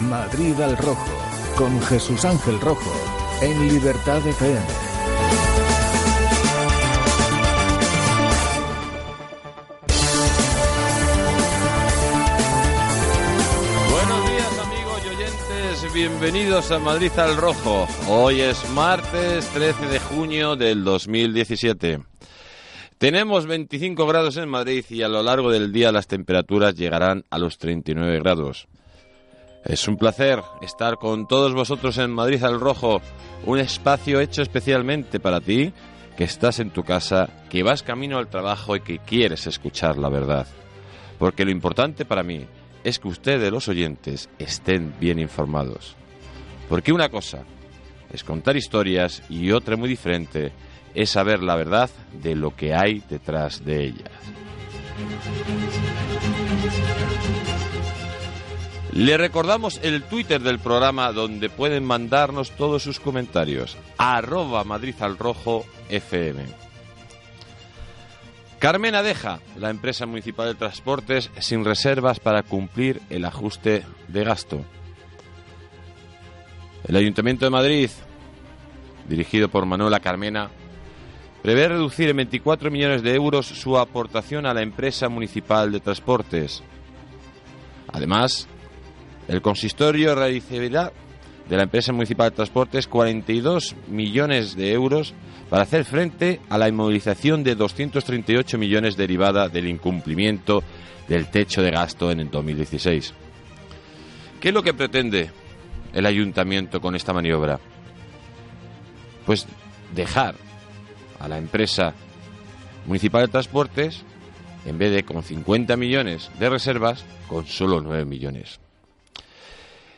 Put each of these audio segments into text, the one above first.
Madrid al Rojo, con Jesús Ángel Rojo, en Libertad FM. Buenos días amigos y oyentes, bienvenidos a Madrid al Rojo. Hoy es martes 13 de junio del 2017. Tenemos 25 grados en Madrid y a lo largo del día las temperaturas llegarán a los 39 grados. Es un placer estar con todos vosotros en Madrid al Rojo, un espacio hecho especialmente para ti, que estás en tu casa, que vas camino al trabajo y que quieres escuchar la verdad. Porque lo importante para mí es que ustedes, los oyentes, estén bien informados. Porque una cosa es contar historias y otra muy diferente es saber la verdad de lo que hay detrás de ellas. Le recordamos el Twitter del programa donde pueden mandarnos todos sus comentarios. Arroba Madrid al Rojo FM. Carmen Adeja, la empresa municipal de transportes, sin reservas para cumplir el ajuste de gasto. El Ayuntamiento de Madrid, dirigido por Manuela Carmena, prevé reducir en 24 millones de euros su aportación a la empresa municipal de transportes. Además, el consistorio realizará de la empresa municipal de transportes 42 millones de euros para hacer frente a la inmovilización de 238 millones derivada del incumplimiento del techo de gasto en el 2016. ¿Qué es lo que pretende el ayuntamiento con esta maniobra? Pues dejar a la empresa municipal de transportes, en vez de con 50 millones de reservas, con solo 9 millones.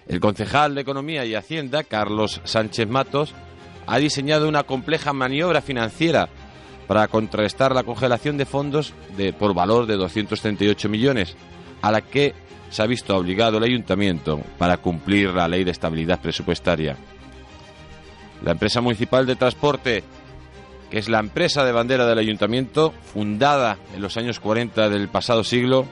El concejal de Economía y Hacienda, Carlos Sánchez Matos, ha diseñado una compleja maniobra financiera para contrarrestar la congelación de fondos por valor de 238 millones, a la que se ha visto obligado el ayuntamiento para cumplir la ley de estabilidad presupuestaria. La empresa municipal de transporte, que es la empresa de bandera del ayuntamiento, fundada en los años 40 del pasado siglo,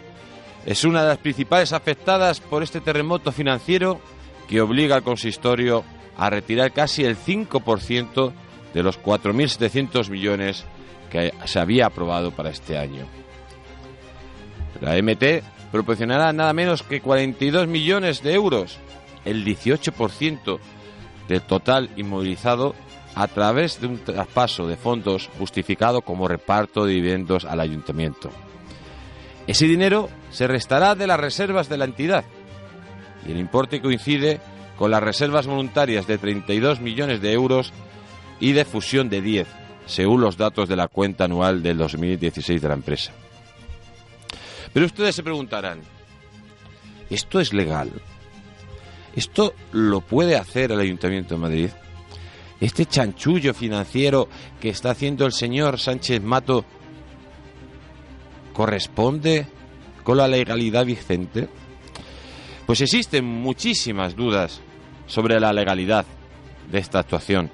es una de las principales afectadas por este terremoto financiero que obliga al consistorio a retirar casi el 5% de los 4.700 millones que se había aprobado para este año. La MT proporcionará nada menos que 42 millones de euros, el 18% del total inmovilizado a través de un traspaso de fondos justificado como reparto de dividendos al ayuntamiento. Ese dinero se restará de las reservas de la entidad y el importe coincide con las reservas voluntarias de 32 millones de euros y de fusión de 10, según los datos de la cuenta anual del 2016 de la empresa. Pero ustedes se preguntarán, ¿esto es legal? ¿Esto lo puede hacer el Ayuntamiento de Madrid? ¿Este chanchullo financiero que está haciendo el señor Sánchez Mato corresponde con la legalidad vigente? Pues existen muchísimas dudas sobre la legalidad de esta actuación.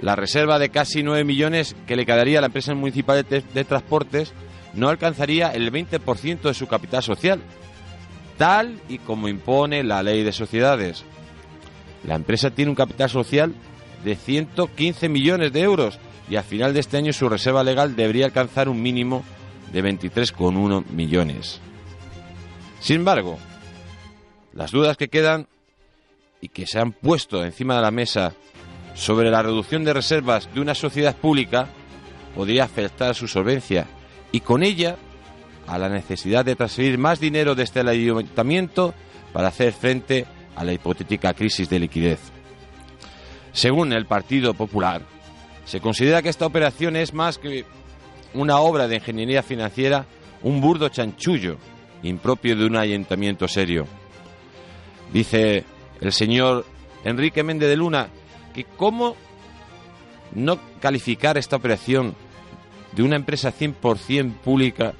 La reserva de casi 9 millones que le quedaría a la empresa municipal de, de transportes no alcanzaría el 20% de su capital social, tal y como impone la ley de sociedades. La empresa tiene un capital social de 115 millones de euros y al final de este año su reserva legal debería alcanzar un mínimo de 23,1 millones. Sin embargo, las dudas que quedan y que se han puesto encima de la mesa sobre la reducción de reservas de una sociedad pública podría afectar a su solvencia y con ella a la necesidad de transferir más dinero desde el ayuntamiento para hacer frente a la hipotética crisis de liquidez. Según el Partido Popular, se considera que esta operación es más que una obra de ingeniería financiera, un burdo chanchullo impropio de un ayuntamiento serio. Dice el señor Enrique Méndez de Luna que cómo no calificar esta operación de una empresa 100% pública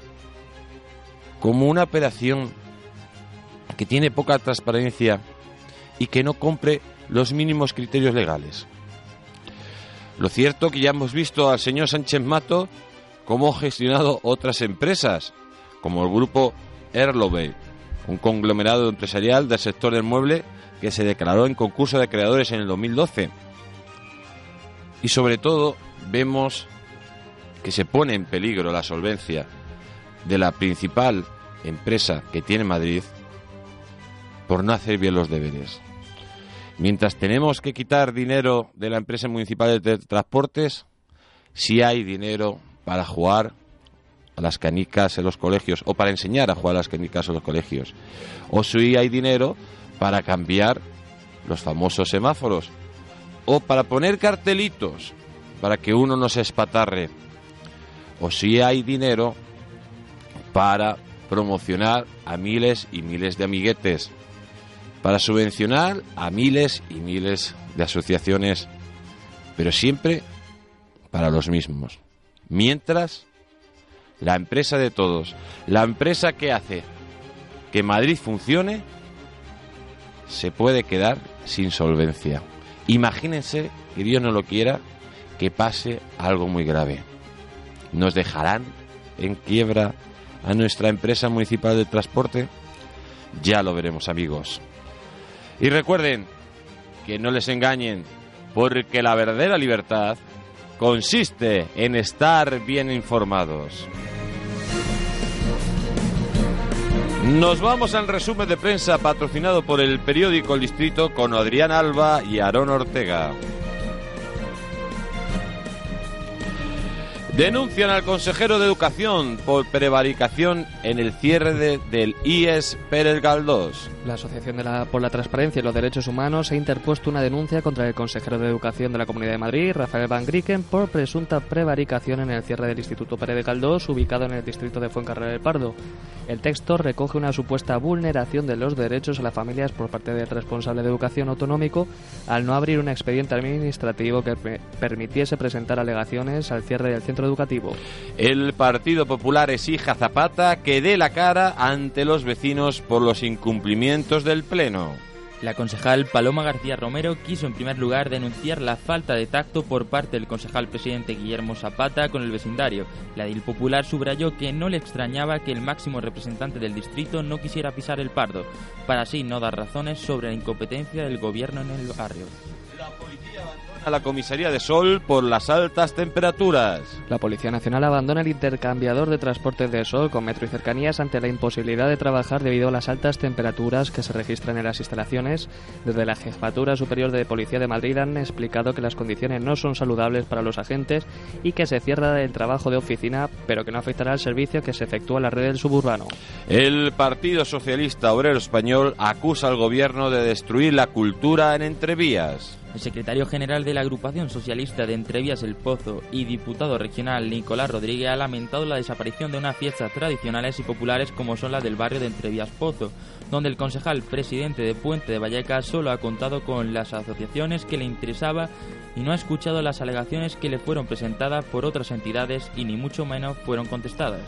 como una operación que tiene poca transparencia y que no compre los mínimos criterios legales. Lo cierto que ya hemos visto al señor Sánchez Mato cómo ha gestionado otras empresas, como el grupo Erlobey, un conglomerado empresarial del sector del mueble que se declaró en concurso de creadores en el 2012. Y sobre todo vemos que se pone en peligro la solvencia de la principal empresa que tiene Madrid por no hacer bien los deberes. Mientras tenemos que quitar dinero de la empresa municipal de transportes, si hay dinero para jugar a las canicas en los colegios o para enseñar a jugar a las canicas en los colegios. O si hay dinero para cambiar los famosos semáforos o para poner cartelitos para que uno no se espatarre. O si hay dinero para promocionar a miles y miles de amiguetes para subvencionar a miles y miles de asociaciones, pero siempre para los mismos. Mientras, la empresa de todos, la empresa que hace que Madrid funcione, se puede quedar sin solvencia. Imagínense, que Dios no lo quiera, que pase algo muy grave. ¿Nos dejarán en quiebra a nuestra empresa municipal de transporte? Ya lo veremos, amigos. Y recuerden que no les engañen, porque la verdadera libertad consiste en estar bien informados. Nos vamos al resumen de prensa patrocinado por el periódico El Distrito con Adrián Alba y Aarón Ortega. Denuncian al consejero de Educación por prevaricación en el cierre del IES Pérez Galdós. La Asociación de la, por la Transparencia y los Derechos Humanos ha interpuesto una denuncia contra el consejero de Educación de la Comunidad de Madrid, Rafael Van Grieken, por presunta prevaricación en el cierre del Instituto Pérez de Galdós, ubicado en el distrito de Fuencarrera del Pardo. El texto recoge una supuesta vulneración de los derechos a las familias por parte del responsable de educación autonómico al no abrir un expediente administrativo que permitiese presentar alegaciones al cierre del centro educativo. El Partido Popular exige a Zapata que dé la cara ante los vecinos por los incumplimientos del Pleno. La concejal Paloma García Romero quiso en primer lugar denunciar la falta de tacto por parte del concejal presidente Guillermo Zapata con el vecindario. La DIL Popular subrayó que no le extrañaba que el máximo representante del distrito no quisiera pisar el pardo, para así no dar razones sobre la incompetencia del gobierno en el barrio a la comisaría de Sol por las altas temperaturas. La Policía Nacional abandona el intercambiador de transporte de Sol con metro y cercanías ante la imposibilidad de trabajar debido a las altas temperaturas que se registran en las instalaciones. Desde la Jefatura Superior de Policía de Madrid han explicado que las condiciones no son saludables para los agentes y que se cierra el trabajo de oficina, pero que no afectará al servicio que se efectúa en la red del suburbano. El Partido Socialista Obrero Español acusa al gobierno de destruir la cultura en entrevías. El secretario general de la agrupación socialista de Entrevías El Pozo y diputado regional Nicolás Rodríguez ha lamentado la desaparición de unas fiestas tradicionales y populares como son las del barrio de Entrevías Pozo, donde el concejal presidente de Puente de Vallecas solo ha contado con las asociaciones que le interesaba y no ha escuchado las alegaciones que le fueron presentadas por otras entidades y ni mucho menos fueron contestadas.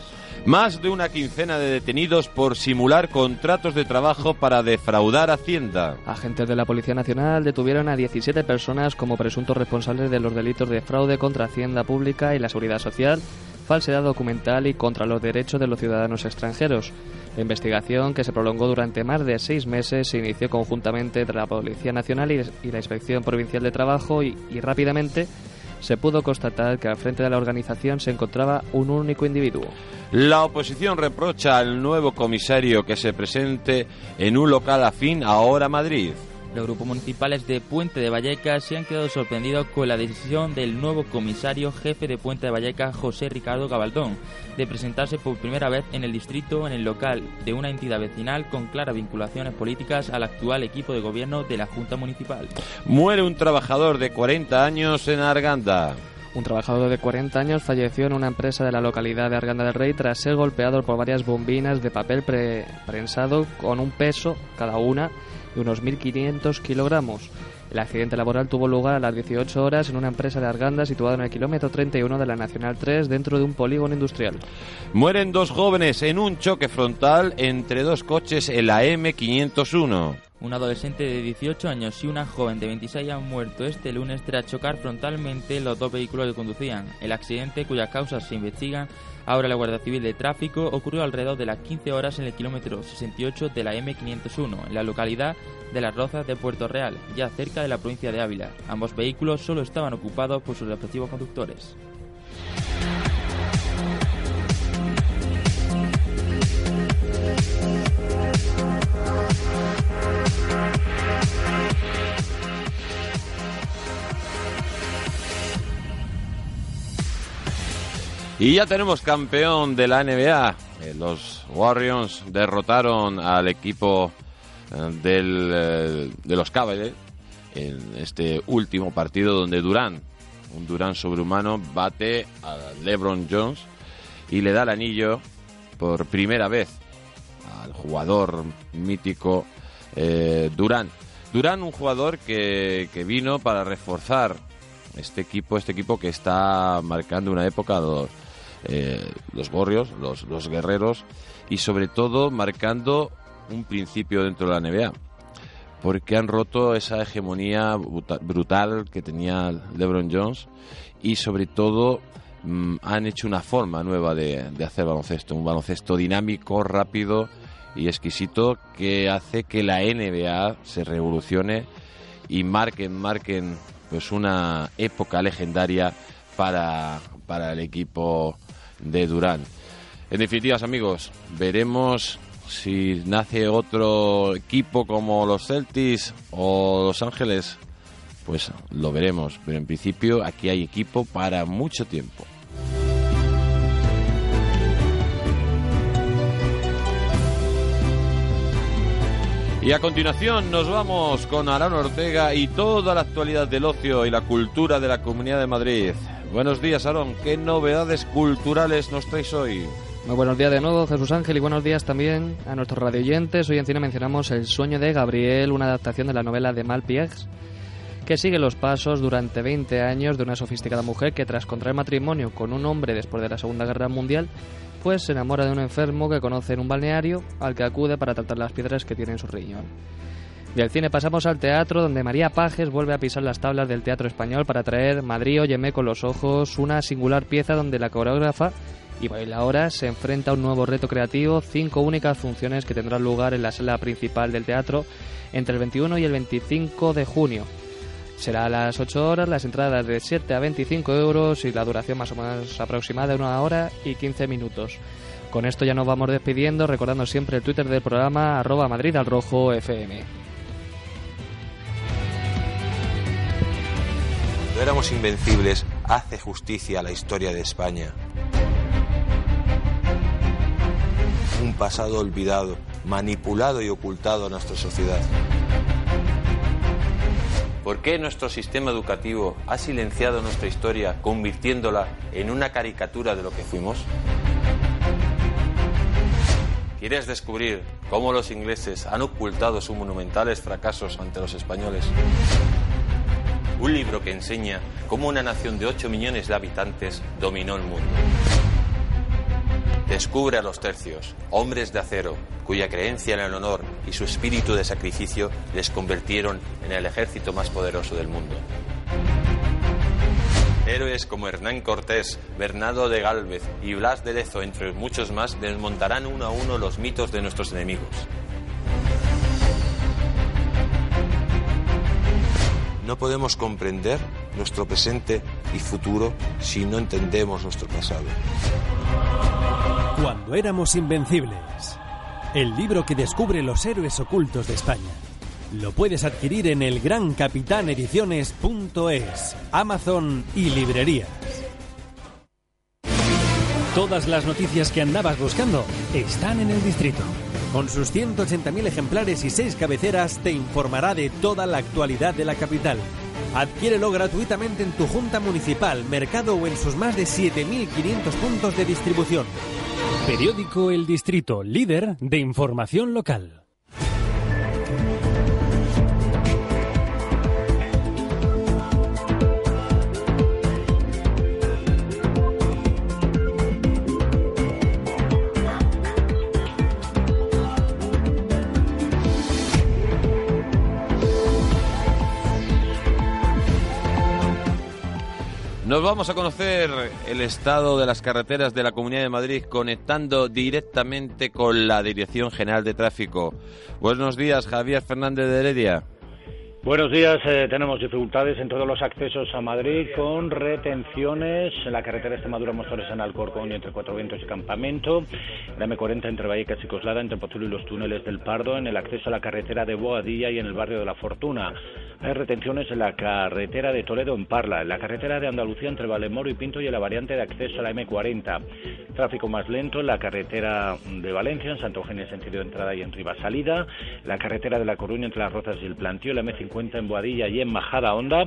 Más de una quincena de detenidos por simular contratos de trabajo para defraudar Hacienda. Agentes de la Policía Nacional detuvieron a 17 personas como presuntos responsables de los delitos de fraude contra Hacienda Pública y la Seguridad Social, falsedad documental y contra los derechos de los ciudadanos extranjeros. La investigación, que se prolongó durante más de seis meses, se inició conjuntamente entre la Policía Nacional y la Inspección Provincial de Trabajo y, y rápidamente se pudo constatar que al frente de la organización se encontraba un único individuo. La oposición reprocha al nuevo comisario que se presente en un local afín ahora Madrid. Los grupos municipales de Puente de Vallecas se han quedado sorprendidos con la decisión del nuevo comisario jefe de Puente de Vallecas, José Ricardo Gabaldón, de presentarse por primera vez en el distrito en el local de una entidad vecinal con claras vinculaciones políticas al actual equipo de gobierno de la Junta Municipal. Muere un trabajador de 40 años en Arganda. Un trabajador de 40 años falleció en una empresa de la localidad de Arganda del Rey tras ser golpeado por varias bombinas de papel prensado con un peso cada una de unos 1.500 kilogramos. El accidente laboral tuvo lugar a las 18 horas en una empresa de Arganda situada en el kilómetro 31 de la Nacional 3 dentro de un polígono industrial. Mueren dos jóvenes en un choque frontal entre dos coches en la M501. Un adolescente de 18 años y una joven de 26 han muerto este lunes tras chocar frontalmente los dos vehículos que conducían. El accidente, cuyas causas se investigan ahora la Guardia Civil de Tráfico, ocurrió alrededor de las 15 horas en el kilómetro 68 de la M501, en la localidad de Las Rozas de Puerto Real, ya cerca de la provincia de Ávila. Ambos vehículos solo estaban ocupados por sus respectivos conductores. Y ya tenemos campeón de la NBA. Eh, los Warriors derrotaron al equipo eh, del, eh, de los Cavaliers en este último partido donde Durán, un Durán sobrehumano, bate a LeBron Jones y le da el anillo por primera vez al jugador mítico Durán. Durán, un jugador que, que vino para reforzar este equipo, este equipo que está marcando una época eh, los gorrios, los, los guerreros y sobre todo marcando un principio dentro de la NBA porque han roto esa hegemonía brutal que tenía LeBron Jones y sobre todo mm, han hecho una forma nueva de, de, hacer baloncesto, un baloncesto dinámico, rápido y exquisito que hace que la NBA se revolucione y marquen, marquen pues una época legendaria para, para el equipo de Durán. En definitiva, amigos, veremos si nace otro equipo como los Celtics o Los Ángeles, pues lo veremos. Pero en principio aquí hay equipo para mucho tiempo. Y a continuación nos vamos con Arán Ortega y toda la actualidad del ocio y la cultura de la Comunidad de Madrid. Buenos días, Aarón. ¿Qué novedades culturales nos traes hoy? Muy buenos días de nuevo, Jesús Ángel, y buenos días también a nuestros radioyentes. Hoy en cine mencionamos El sueño de Gabriel, una adaptación de la novela de Malpiex, que sigue los pasos durante 20 años de una sofisticada mujer que tras contraer matrimonio con un hombre después de la Segunda Guerra Mundial, se enamora de un enfermo que conoce en un balneario al que acude para tratar las piedras que tiene en su riñón. Del cine pasamos al teatro, donde María Pajes vuelve a pisar las tablas del teatro español para traer Madrid, Óyeme con los ojos, una singular pieza donde la coreógrafa y bailadora se enfrenta a un nuevo reto creativo, cinco únicas funciones que tendrán lugar en la sala principal del teatro entre el 21 y el 25 de junio. Será a las 8 horas, las entradas de 7 a 25 euros y la duración más o menos aproximada de una hora y 15 minutos. Con esto ya nos vamos despidiendo, recordando siempre el Twitter del programa arroba Madrid al FM. éramos invencibles hace justicia a la historia de España. Un pasado olvidado, manipulado y ocultado a nuestra sociedad. ¿Por qué nuestro sistema educativo ha silenciado nuestra historia convirtiéndola en una caricatura de lo que fuimos? ¿Quieres descubrir cómo los ingleses han ocultado sus monumentales fracasos ante los españoles? un libro que enseña cómo una nación de 8 millones de habitantes dominó el mundo. Descubre a los tercios, hombres de acero, cuya creencia en el honor y su espíritu de sacrificio les convirtieron en el ejército más poderoso del mundo. Héroes como Hernán Cortés, Bernardo de Gálvez y Blas de Lezo, entre muchos más, desmontarán uno a uno los mitos de nuestros enemigos. No podemos comprender nuestro presente y futuro si no entendemos nuestro pasado. Cuando éramos invencibles. El libro que descubre los héroes ocultos de España. Lo puedes adquirir en el grancapitanediciones.es, Amazon y librerías. Todas las noticias que andabas buscando están en el distrito. Con sus 180.000 ejemplares y 6 cabeceras te informará de toda la actualidad de la capital. Adquiérelo gratuitamente en tu junta municipal, mercado o en sus más de 7.500 puntos de distribución. Periódico El Distrito, líder de información local. Nos vamos a conocer el estado de las carreteras de la Comunidad de Madrid conectando directamente con la Dirección General de Tráfico. Buenos días, Javier Fernández de Heredia. Buenos días. Eh, tenemos dificultades en todos los accesos a Madrid con retenciones en la carretera Extremadura Mostores en Alcorcón entre Cuatro Vientos y Campamento, la M40 entre Vallecas y Coslada, entre Pozuelo y los túneles del Pardo, en el acceso a la carretera de Boadilla y en el barrio de la Fortuna. Hay retenciones en la carretera de Toledo en Parla, en la carretera de Andalucía entre Valemoro y Pinto y en la variante de acceso a la M40. Tráfico más lento en la carretera de Valencia, en Santo Eugenio en sentido de entrada y en Rivas salida, la carretera de La Coruña entre Las Rozas y el Plantío, la M50 en Boadilla y en Majada Honda,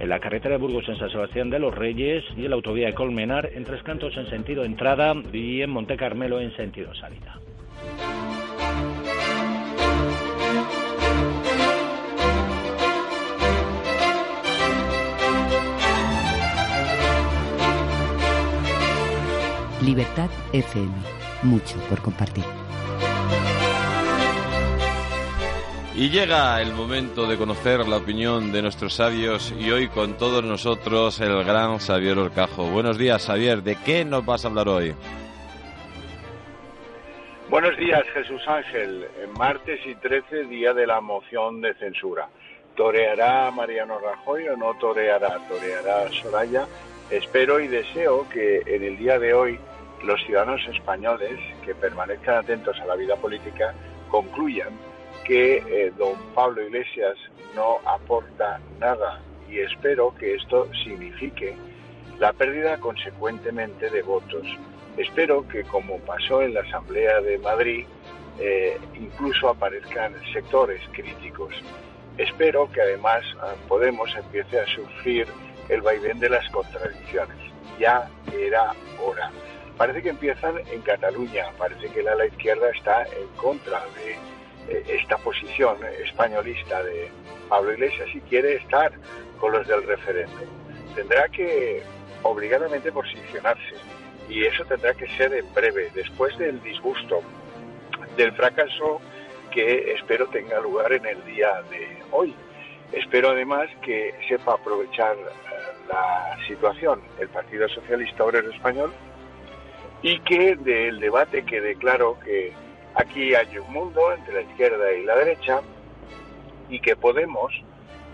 en la carretera de Burgos en San Sebastián de los Reyes y en la autovía de Colmenar en Tres Cantos en sentido entrada y en Monte Carmelo en sentido salida. Libertad FM. Mucho por compartir. Y llega el momento de conocer la opinión de nuestros sabios y hoy con todos nosotros el gran Xavier Orcajo. Buenos días, Xavier. ¿De qué nos vas a hablar hoy? Buenos días, Jesús Ángel. En martes y 13, día de la moción de censura. ¿Toreará Mariano Rajoy o no toreará? ¿Toreará Soraya? Espero y deseo que en el día de hoy los ciudadanos españoles que permanezcan atentos a la vida política concluyan que eh, don Pablo Iglesias no aporta nada y espero que esto signifique la pérdida consecuentemente de votos. Espero que como pasó en la Asamblea de Madrid, eh, incluso aparezcan sectores críticos. Espero que además ah, Podemos empiece a sufrir el vaivén de las contradicciones. Ya era hora. Parece que empiezan en Cataluña, parece que la ala izquierda está en contra de eh, esta posición españolista de Pablo Iglesias y quiere estar con los del referéndum. Tendrá que obligadamente posicionarse y eso tendrá que ser en breve, después del disgusto, del fracaso que espero tenga lugar en el día de hoy. Espero además que sepa aprovechar eh, la situación el Partido Socialista Obrero Español y que del debate quede claro que aquí hay un mundo entre la izquierda y la derecha y que Podemos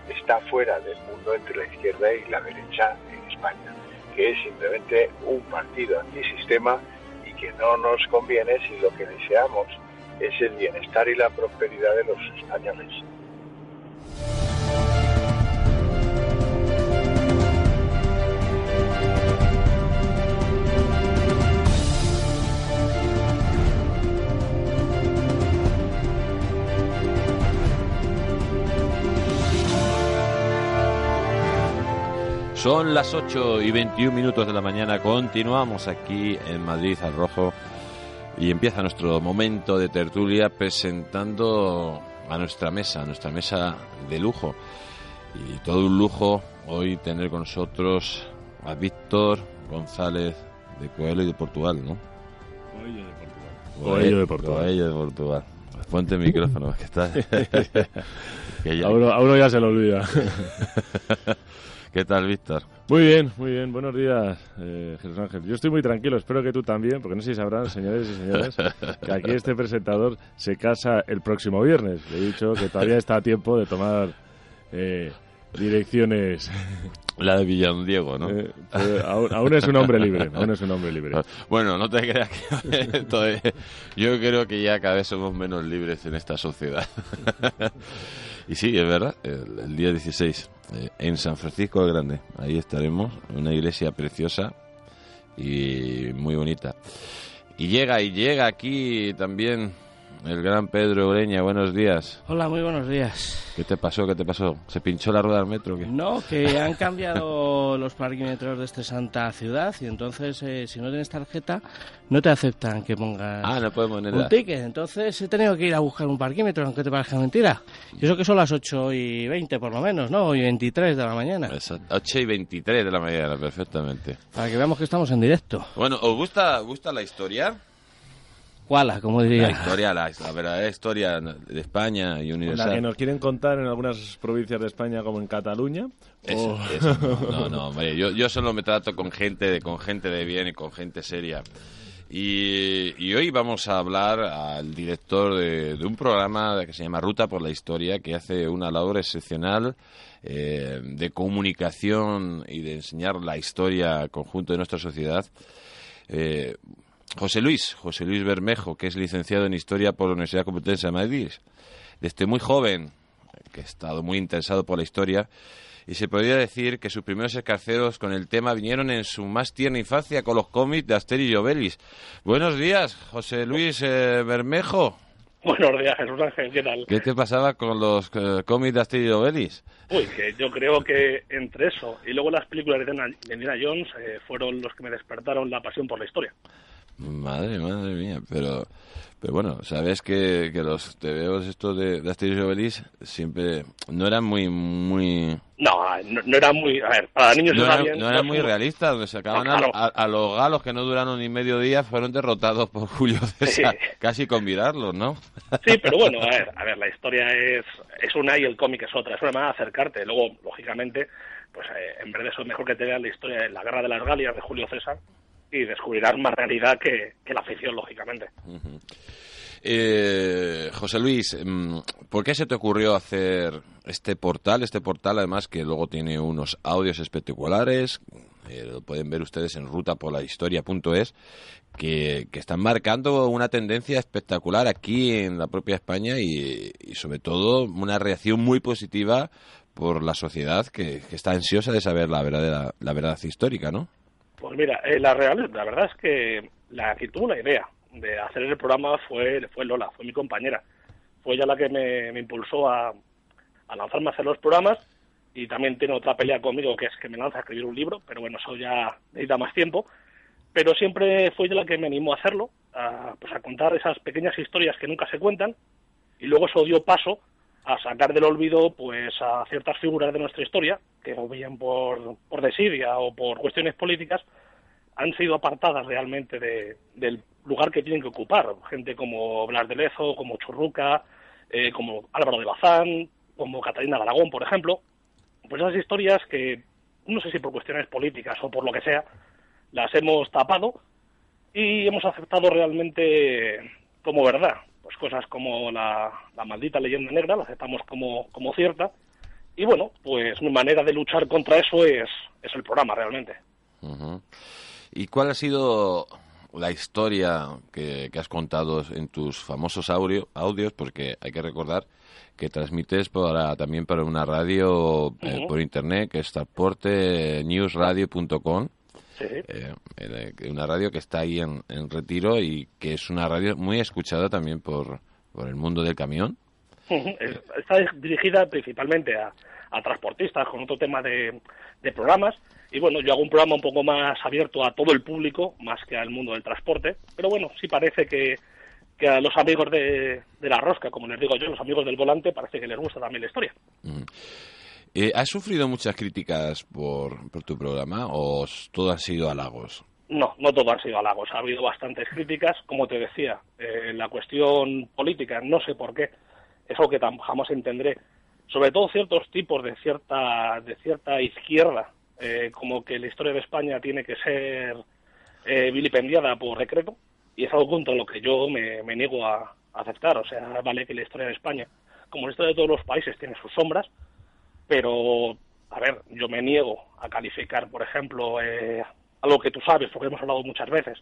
está fuera del mundo entre la izquierda y la derecha en España, que es simplemente un partido antisistema y que no nos conviene si lo que deseamos es el bienestar y la prosperidad de los españoles. Son las 8 y 21 minutos de la mañana. Continuamos aquí en Madrid al Rojo y empieza nuestro momento de tertulia presentando a nuestra mesa, a nuestra mesa de lujo. Y todo un lujo hoy tener con nosotros a Víctor González de Coelho y de Portugal, ¿no? Coelho de Portugal. Coelho de Portugal. Coelho de Portugal. Ponte el micrófono, que está. que ya... a, uno, a uno ya se lo olvida. ¿Qué tal, Víctor? Muy bien, muy bien. Buenos días, eh, Jesús Ángel. Yo estoy muy tranquilo, espero que tú también, porque no sé si sabrán, señores y señores, que aquí este presentador se casa el próximo viernes. Le he dicho que todavía está a tiempo de tomar eh, direcciones. La de Villandiego, ¿no? Eh, aún, aún, es un hombre libre, aún es un hombre libre. Bueno, no te creas que... yo creo que ya cada vez somos menos libres en esta sociedad. y sí, es verdad, el, el día 16 eh, en San Francisco el Grande. Ahí estaremos, una iglesia preciosa y muy bonita. Y llega, y llega aquí también el gran Pedro Ureña. Buenos días. Hola, muy buenos días. ¿Qué te pasó? ¿Qué te pasó? ¿Se pinchó la rueda del metro? No, que han cambiado los parquímetros de esta santa ciudad y entonces eh, si no tienes tarjeta no te aceptan que pongas ah, no poner un ticket. Entonces he tenido que ir a buscar un parquímetro, aunque te parezca mentira. Y eso que son las 8 y 20 por lo menos, ¿no? Y 23 de la mañana. 8 y 23 de la mañana, perfectamente. Para que veamos que estamos en directo. Bueno, ¿os gusta, gusta la historia? Pascuala, como diría. La historia, la, la verdadera historia de España y universal. La que nos quieren contar en algunas provincias de España, como en Cataluña. Eso, o- eso. No, no, hombre, yo, yo solo me trato con gente, de, con gente de bien y con gente seria. Y, y hoy vamos a hablar al director de, de un programa que se llama Ruta por la Historia, que hace una labor excepcional eh, de comunicación y de enseñar la historia al conjunto de nuestra sociedad. Eh, José Luis, José Luis Bermejo, que es licenciado en Historia por la Universidad Complutense de Madrid. Desde muy joven, que ha estado muy interesado por la historia, y se podría decir que sus primeros escarceros con el tema vinieron en su más tierna infancia con los cómics de Asterix y Obelix. Buenos días, José Luis eh, Bermejo. Buenos días, Jesús Ángel, ¿qué tal? ¿Qué te pasaba con los eh, cómics de Asterix y Obelix? Uy, que yo creo que entre eso y luego las películas de Indiana- Jones eh, fueron los que me despertaron la pasión por la historia. Madre, madre mía, pero, pero bueno, sabes que, que los tebeos estos de, de Asterix y Obelix siempre no eran muy, muy, No, no, no era muy... A ver, para niños no eran, bien. no eran muy realistas, donde sacaban No, a- claro. a, a los galos que no duraron ni medio día, fueron derrotados por Julio César, Sí. casi con mirarlos, ¿no? Sí, pero bueno, a ver, a ver, la historia es, es una y el cómic es otra. Es una manera de acercarte. Luego, lógicamente, pues eh, en vez de eso es mejor que te vean la historia de la Guerra de las Galias de Julio César y descubrirás más realidad que, que la ficción, lógicamente. Eh, José Luis, mm, ¿por qué se te ocurrió hacer este portal? Este portal, además, que luego tiene unos audios espectaculares, eh, lo pueden ver ustedes en rutapolahistoria.es, que, que están marcando una tendencia espectacular aquí en la propia España y, sobre todo una reacción muy positiva por la sociedad que, que está ansiosa de saber la verdad, la verdad histórica, ¿no? Pues mira, eh, la, real, la verdad es que la que tuvo la idea de hacer el programa fue, fue Lola, fue mi compañera. Fue ella la que me, impulsó a, a lanzarme a hacer los programas y también tiene otra pelea conmigo que es que me lanza a escribir un libro, pero bueno, eso ya necesita más tiempo. Pero siempre fue ella la que me animó a hacerlo, a, pues a contar esas pequeñas historias que nunca se cuentan y luego eso dio paso a sacar del olvido pues a ciertas figuras de nuestra historia que o bien por, por desidia o por cuestiones políticas han sido apartadas realmente de- del lugar que tienen que ocupar. Gente como Blas de Lezo, como Churruca, eh, como Álvaro de Bazán, como Catalina de Aragón, por ejemplo. Pues esas historias que, no sé si por cuestiones políticas o por lo que sea, las hemos tapado y hemos aceptado realmente como verdad. Pues cosas como la, la maldita leyenda negra, la aceptamos como, como cierta. Y bueno, pues mi manera de luchar contra eso es, es el programa realmente. ¿Y cuál ha sido la historia que, que has contado en tus famosos audio- audios? Porque hay que recordar que transmites para, también para una radio eh, por internet, que es Transporte newsradio.com. Sí, eh, una radio que está ahí en, en retiro y que es una radio muy escuchada también por, por el mundo del camión. Está dirigida principalmente a, a transportistas con otro tema de, de programas. Y bueno, yo hago un programa un poco más abierto a todo el público, más que al mundo del transporte. Pero bueno, sí parece que, que a los amigos de, de la rosca, como les digo yo, los amigos del volante, parece que les gusta también la historia. Mm. Eh, ¿Has sufrido muchas críticas por, tu programa o todo han sido halagos? No, no todo han sido halagos. Ha habido bastantes críticas. Como te decía, eh, la cuestión política, no sé por qué, es algo que jamás entenderé. Sobre todo ciertos tipos de cierta, de cierta izquierda, eh, como que la historia de España tiene que ser eh, vilipendiada por decreto, y es algo contra lo que yo me, me niego a, a aceptar. O sea, vale que la historia de España, como la historia de todos los países, tiene sus sombras, pero, a ver, yo me niego a calificar, por ejemplo, eh, algo que tú sabes, porque hemos hablado muchas veces,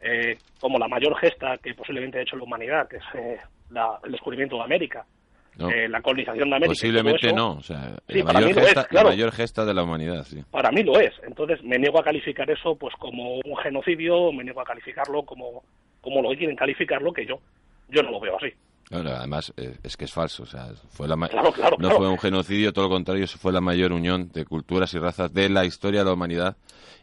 eh, como la mayor gesta que posiblemente ha hecho la humanidad, que es eh, la- el descubrimiento de América, No. eh, la colonización de América. Posiblemente eso, no. O sea, Sí, la, mayor es, gesta, la claro. mayor gesta de la humanidad, sí. Para mí lo es. Entonces me niego a calificar eso pues como un genocidio, me niego a calificarlo como, como lo quieren calificarlo, que yo, yo no lo veo así. Claro, además, eh, es que es falso. O sea, fue la ma- Claro, claro, no claro. fue un genocidio, todo lo contrario, fue la mayor unión de culturas y razas de la historia de la humanidad.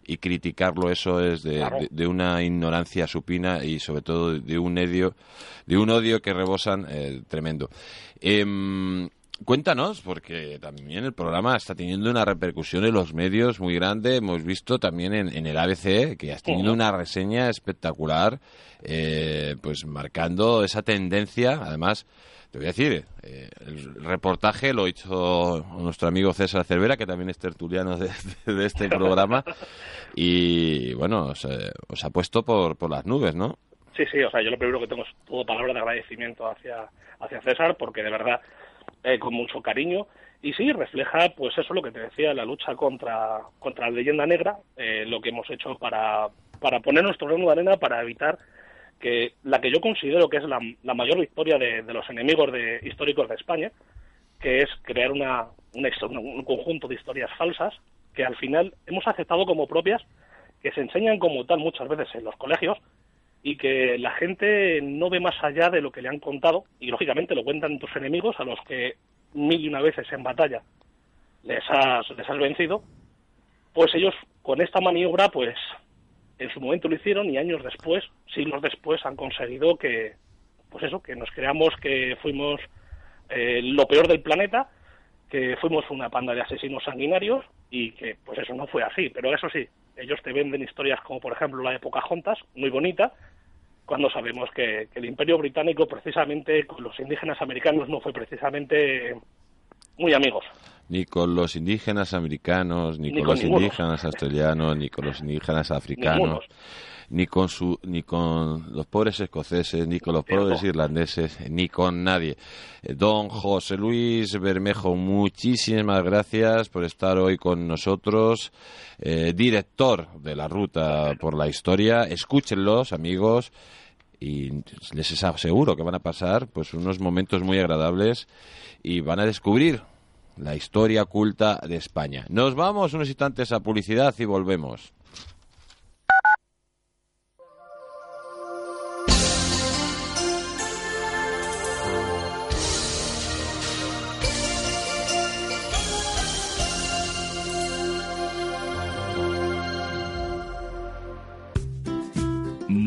Y criticarlo, eso es de, Claro. de- de una ignorancia supina y, sobre todo, de un odio, de un odio que rebosan eh, tremendo. Em, cuéntanos, porque también el programa está teniendo una repercusión en los medios muy grande. Hemos visto también en, el ABC que has tenido una reseña espectacular, eh, pues marcando esa tendencia. Además, te voy a decir, eh, el reportaje lo ha hecho nuestro amigo César Cervera, que también es tertuliano de, este programa, y bueno, os, ha puesto por, por las nubes, ¿no? Sí, sí, o sea, yo lo primero que tengo es todo palabra de agradecimiento hacia, hacia César, porque de verdad, eh, con mucho cariño, y sí, refleja, pues eso lo que te decía, la lucha contra, contra la leyenda negra, eh, lo que hemos hecho para, para poner nuestro grano de arena para evitar que la que yo considero que es la, mayor victoria de, los enemigos de, históricos de España, que es crear una, un conjunto de historias falsas que al final hemos aceptado como propias, que se enseñan como tal muchas veces en los colegios y que la gente no ve más allá de lo que le han contado y lógicamente lo cuentan tus enemigos a los que mil y una veces en batalla les has, les has vencido, pues ellos con esta maniobra pues en su momento lo hicieron y años después, siglos después, han conseguido que, pues eso, que nos creamos que fuimos eh, lo peor del planeta, que fuimos una panda de asesinos sanguinarios y que, pues eso no fue así. Pero eso sí, ellos te venden historias como, por ejemplo, la de Pocahontas, muy bonita, cuando sabemos que, que el Imperio Británico, precisamente con los indígenas americanos, no fue precisamente muy amigos. Ni con los indígenas americanos, ni, con, los indígenas australianos, ni con los indígenas africanos, ni con su, ni con los pobres escoceses, ni con los pobres irlandeses, ni con nadie. Eh, don José Luis Bermejo, muchísimas gracias por estar hoy con nosotros, eh, director de la Ruta por la Historia. Escúchenlos, amigos y les aseguro que van a pasar pues unos momentos muy agradables y van a descubrir la historia oculta de España. Nos vamos unos instantes a publicidad y volvemos.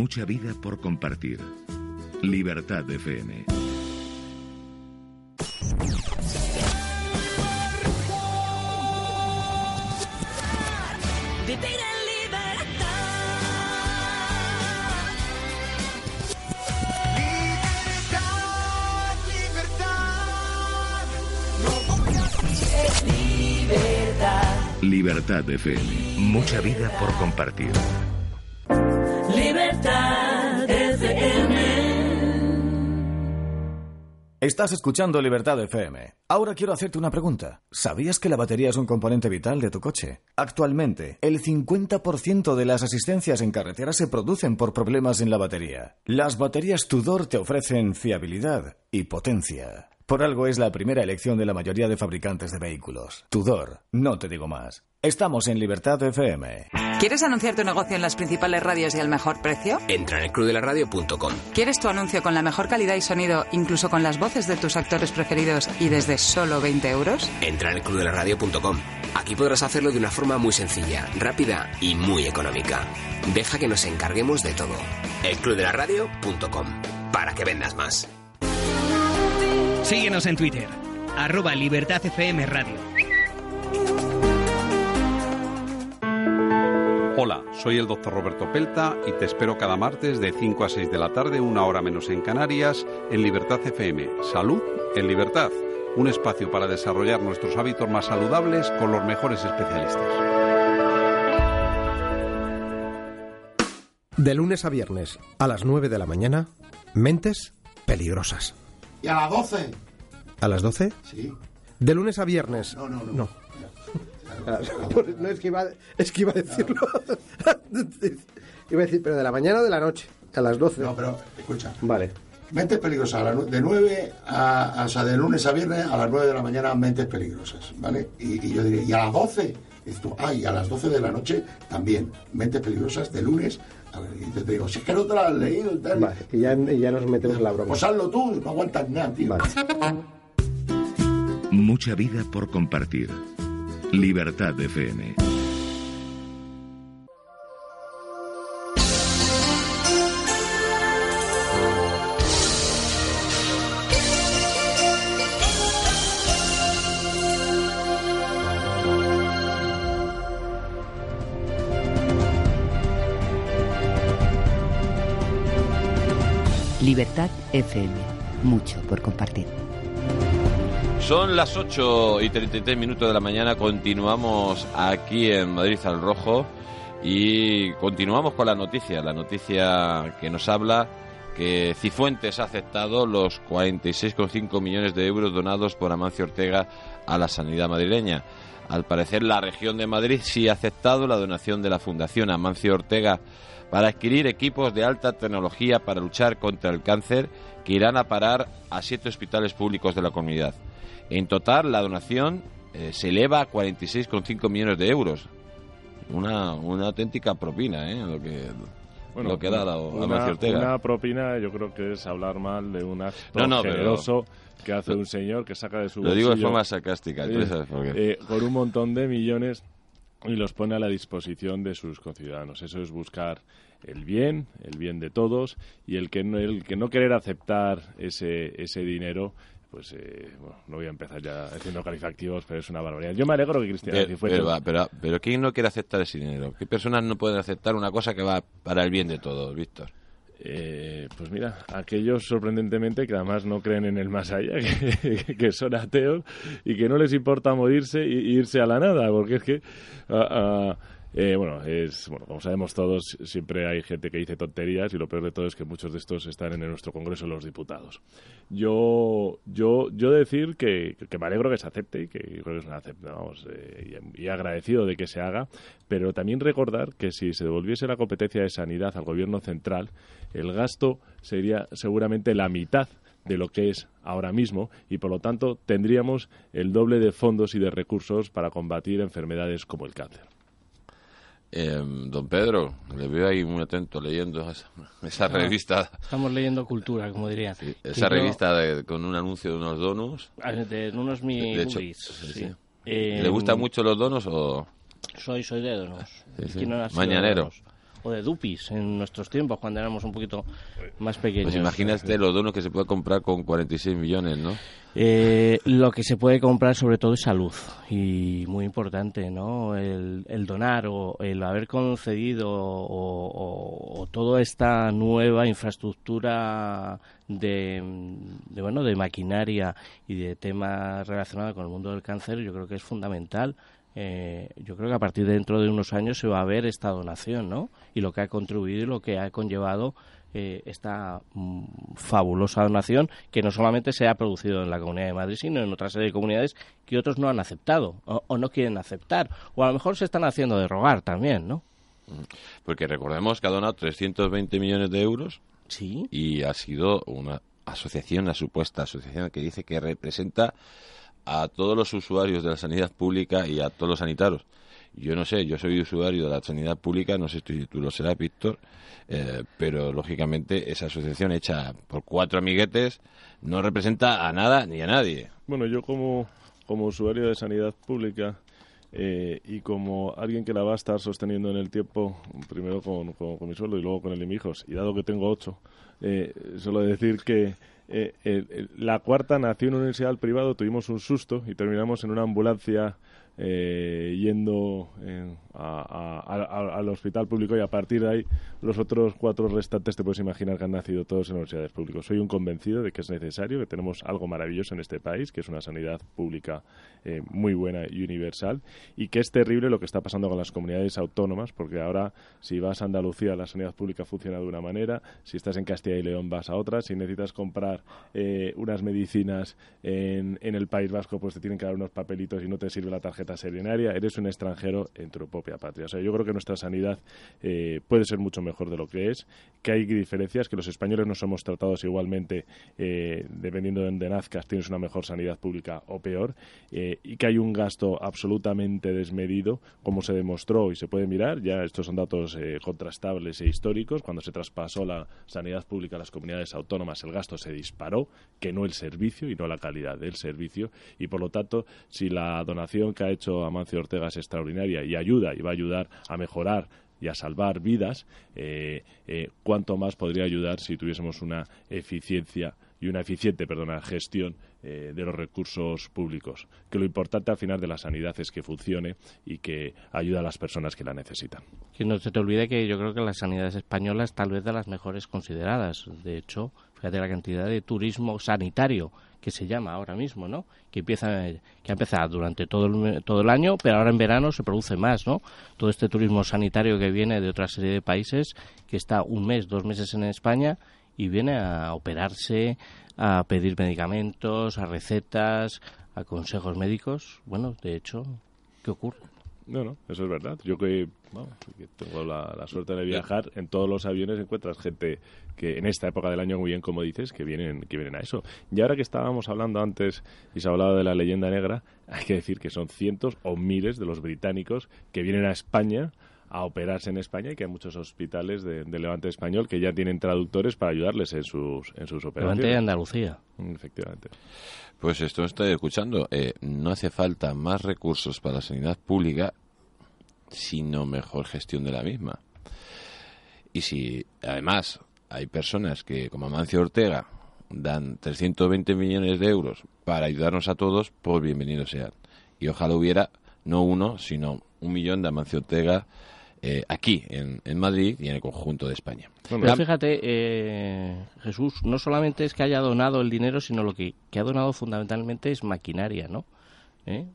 Mucha vida por compartir. Libertad de FM. Libertad FM. Mucha vida por compartir. Estás escuchando Libertad FM. Ahora quiero hacerte una pregunta. ¿Sabías que la batería es un componente vital de tu coche? Actualmente, el 50% de las asistencias en carretera se producen por problemas en la batería. Las baterías Tudor te ofrecen fiabilidad y potencia. Por algo es la primera elección de la mayoría de fabricantes de vehículos. Tudor, no te digo más. Estamos en Libertad FM. ¿Quieres anunciar tu negocio en las principales radios y al mejor precio? Entra en elclubdelaradio.com. ¿Quieres tu anuncio con la mejor calidad y sonido, incluso con las voces de tus actores preferidos y desde solo 20 euros? Entra en elclubdelaradio.com. Aquí podrás hacerlo de una forma muy sencilla, rápida y muy económica. Deja que nos encarguemos de todo. elclubdelaradio.com. Para que vendas más. Síguenos en Twitter, arroba Libertad FM Radio. Hola, soy el doctor Roberto Pelta y te espero cada martes de 5 a 6 de la tarde, una hora menos en Canarias, en Libertad FM. Salud en Libertad, un espacio para desarrollar nuestros hábitos más saludables con los mejores especialistas. De lunes a viernes, a las 9 de la mañana, Mentes Peligrosas. ¿Y a las 12? ¿A las 12? Sí. ¿De lunes a viernes? No, no, no. No, es, que iba, es que iba a decirlo. iba a decir, pero de la mañana o de la noche, a las 12. No, pero escucha. Vale. Mentes peligrosas, de 9 a, o sea, de lunes a viernes a las 9 de la mañana, mentes peligrosas, ¿vale? Y, yo diría, ¿y a las 12? Esto, ah, y a las 12 de la noche también, mentes peligrosas de lunes y te digo, si es que no te lo has leído, tal. Vale, y ya, ya nos metemos en la broma. Pues hazlo tú, no aguantas nada, tío. Vale. Mucha vida por compartir. Libertad FM. Libertad FM. Mucho por compartir. Son las 8 y 33 minutos de la mañana. Continuamos aquí en Madrid al Rojo y continuamos con la noticia. La noticia que nos habla que Cifuentes ha aceptado los 46,5 millones de euros donados por Amancio Ortega a la sanidad madrileña. Al parecer, la región de Madrid sí ha aceptado la donación de la Fundación Amancio Ortega para adquirir equipos de alta tecnología para luchar contra el cáncer que irán a parar a siete hospitales públicos de la comunidad. En total, la donación eh, se eleva a 46,5 millones de euros. Una, una auténtica propina, ¿eh? Lo que, lo que da la, una, Amancio Ortega. Una propina yo creo que es hablar mal de un acto No, no, pero- generoso que hace un señor que saca de su Lo digo de forma sarcástica, tú eh, sabes por qué. eh, con un montón de millones y los pone a la disposición de sus conciudadanos. Eso es buscar el bien, el bien de todos y el que no, el que no querer aceptar ese, ese dinero pues eh, bueno, no voy a empezar ya haciendo calificativos, pero es una barbaridad. Yo me alegro que Cristian Pero, Cifuentes- pero, pero, pero ¿quién no quiere aceptar ese dinero? ¿Qué personas no pueden aceptar una cosa que va para el bien de todos, Víctor? Eh, pues mira, aquellos sorprendentemente que además no creen en el más allá, que, que son ateos y que no les importa morirse y irse a la nada, porque es que, ah, eh, bueno, es, bueno, como sabemos todos, siempre hay gente que dice tonterías y lo peor de todo es que muchos de estos están en nuestro Congreso los Diputados. Yo, yo, yo decir que, me alegro que se acepte y que creo que es una acep- vamos, eh, y agradecido de que se haga, pero también recordar que si se devolviese la competencia de sanidad al Gobierno central, el gasto sería seguramente la mitad de lo que es ahora mismo y por lo tanto tendríamos el doble de fondos y de recursos para combatir enfermedades como el cáncer. Eh, don Pedro, le veo ahí muy atento leyendo esa, esa Ah, revista, Estamos leyendo cultura, como dirían. esa Que yo- revista de- con un anuncio de unos donuts. Ah, De unos mi De hecho, sí, sí. sí. Eh, ¿Le gustan mucho los donos o...? Soy, soy de donos. Sí, sí. ¿Quién no ha sido de Mañanero. donos? O de dupis en nuestros tiempos, cuando éramos un poquito más pequeños. Pues imagínate los donos que se puede comprar con 46 millones, ¿no? Eh, lo que se puede comprar sobre todo es salud y muy importante, ¿no? El, el donar o el haber concedido o, o- o toda esta nueva infraestructura de, de, bueno de maquinaria y de temas relacionados con el mundo del cáncer, yo creo que es fundamental. Eh, yo creo que a partir de dentro de unos años se va a ver esta donación, ¿no? Y lo que ha contribuido y lo que ha conllevado eh, esta mm, fabulosa donación que no solamente se ha producido en la Comunidad de Madrid, sino en otra serie de comunidades que otros no han aceptado o, o no quieren aceptar. O a lo mejor se están haciendo de rogar también, ¿no? Porque recordemos que ha donado 320 millones de euros. Sí. Y ha sido una asociación, una supuesta asociación que dice que representa a todos los usuarios de la sanidad pública y a todos los sanitarios. Yo no sé, yo soy usuario de la sanidad pública, no sé si tú lo serás, Víctor, eh, pero lógicamente esa asociación hecha por cuatro amiguetes no representa a nada ni a nadie. Bueno, yo como, como usuario de sanidad pública eh, y como alguien que la va a estar sosteniendo en el tiempo, primero con, con- con mi sueldo y luego con el de mis hijos, y dado que tengo ocho, eh, solo decir que eh, el- la cuarta nació en una universidad privado, tuvimos un susto y terminamos en una ambulancia eh, yendo eh, a- al hospital público y a partir de ahí los otros cuatro restantes te puedes imaginar que han nacido todos en universidades públicas. Soy un convencido de que es necesario, que tenemos algo maravilloso en este país, que es una sanidad pública eh, muy buena y universal y que es terrible lo que está pasando con las comunidades autónomas porque ahora si vas a Andalucía la sanidad pública funciona de una manera, si estás en Castilla y León vas a otra, si necesitas comprar unas medicinas en el País Vasco pues te tienen que dar unos papelitos y no te sirve la tarjeta serenaria, eres un extranjero en tu propia patria. O sea, yo creo que nuestra sanidad eh, puede ser mucho mejor de lo que es, que hay diferencias, que los españoles no somos tratados igualmente eh, dependiendo de donde nazcas, tienes una mejor sanidad pública o peor, eh, y que hay un gasto absolutamente desmedido, como se demostró y se puede mirar, ya estos son datos contrastables e históricos, cuando se traspasó la sanidad pública a las comunidades autónomas, el gasto se disparó, que no el servicio y no la calidad del servicio, y por lo tanto, si la donación ha hecho Amancio Ortega es extraordinaria y ayuda y va a ayudar a mejorar y a salvar vidas, eh, eh, cuánto más podría ayudar si tuviésemos una eficiencia y una eficiente, perdona, gestión eh, de los recursos públicos. Que lo importante al final de la sanidad es que funcione y que ayude a las personas que la necesitan. Que no se te olvide que yo creo que las sanidades españolas tal vez de las mejores consideradas. De hecho, Fíjate la cantidad de turismo sanitario que se llama ahora mismo, ¿no? Que empieza, que ha durante todo el, todo el año, pero ahora en verano se produce más, ¿no? Todo este turismo sanitario que viene de otra serie de países, que está un mes, dos meses en España y viene a operarse, a pedir medicamentos, a recetas, a consejos médicos. Bueno, de hecho, ¿qué ocurre? No, no, eso es verdad. Yo que, tengo la, suerte de viajar, en todos los aviones encuentras gente que en esta época del año, muy bien como dices, que vienen, que vienen a eso. Y ahora que estábamos hablando antes y se ha hablado de la leyenda negra, hay que decir que son cientos o miles de los británicos que vienen a España a operarse en España y que hay muchos hospitales de, Levante español que ya tienen traductores para ayudarles en sus, en sus operaciones. Levante de Andalucía. Efectivamente. Pues esto estoy escuchando. Eh, no hace falta más recursos para la sanidad pública, sino mejor gestión de la misma. Y si además hay personas que, como Amancio Ortega, dan 320 millones de euros para ayudarnos a todos, pues bienvenidos sean. Y ojalá hubiera no uno, sino un millón de Amancio Ortega eh, aquí, en, Madrid y en el conjunto de España. Pero fíjate, eh, Jesús, no solamente es que haya donado el dinero, sino lo que, ha donado fundamentalmente es maquinaria, ¿no? ¿Eh?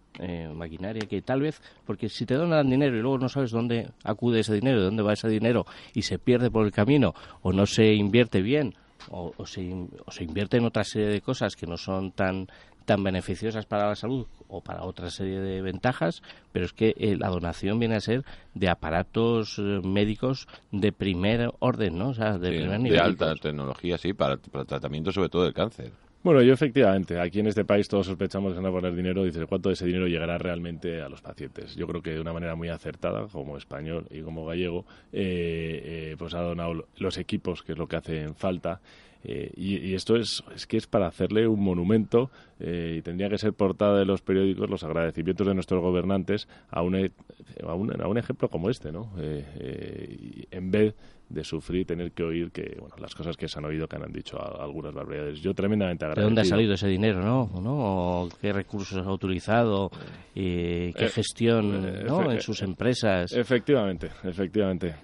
maquinaria que tal vez, porque si te donan dinero y luego no sabes dónde acude ese dinero, dónde va ese dinero y se pierde por el camino o no se invierte bien o, se, o se invierte en otra serie de cosas que no son tan tan beneficiosas para la salud o para otra serie de ventajas, pero es que eh, la donación viene a ser de aparatos eh, médicos de primer orden, ¿no? O sea, de primer nivel. De alta tecnología, sí, para, para el tratamiento sobre todo del cáncer. Bueno, yo efectivamente, aquí en este país todos sospechamos que van a poner dinero y dices cuánto de ese dinero llegará realmente a los pacientes. Yo creo que de una manera muy acertada, como español y como gallego, eh, pues ha donado los equipos, que es lo que hacen falta, eh, y, esto es, es que es para hacerle un monumento eh, y tendría que ser portada de los periódicos los agradecimientos de nuestros gobernantes a un, e, a un, a un ejemplo como este, ¿no? Eh, en vez de sufrir tener que oír que bueno las cosas que se han oído que han dicho algunas barbaridades. Yo tremendamente agradecido ¿de dónde ha salido ese dinero no, qué recursos ha utilizado y qué gestión en sus empresas. Efectivamente efectivamente.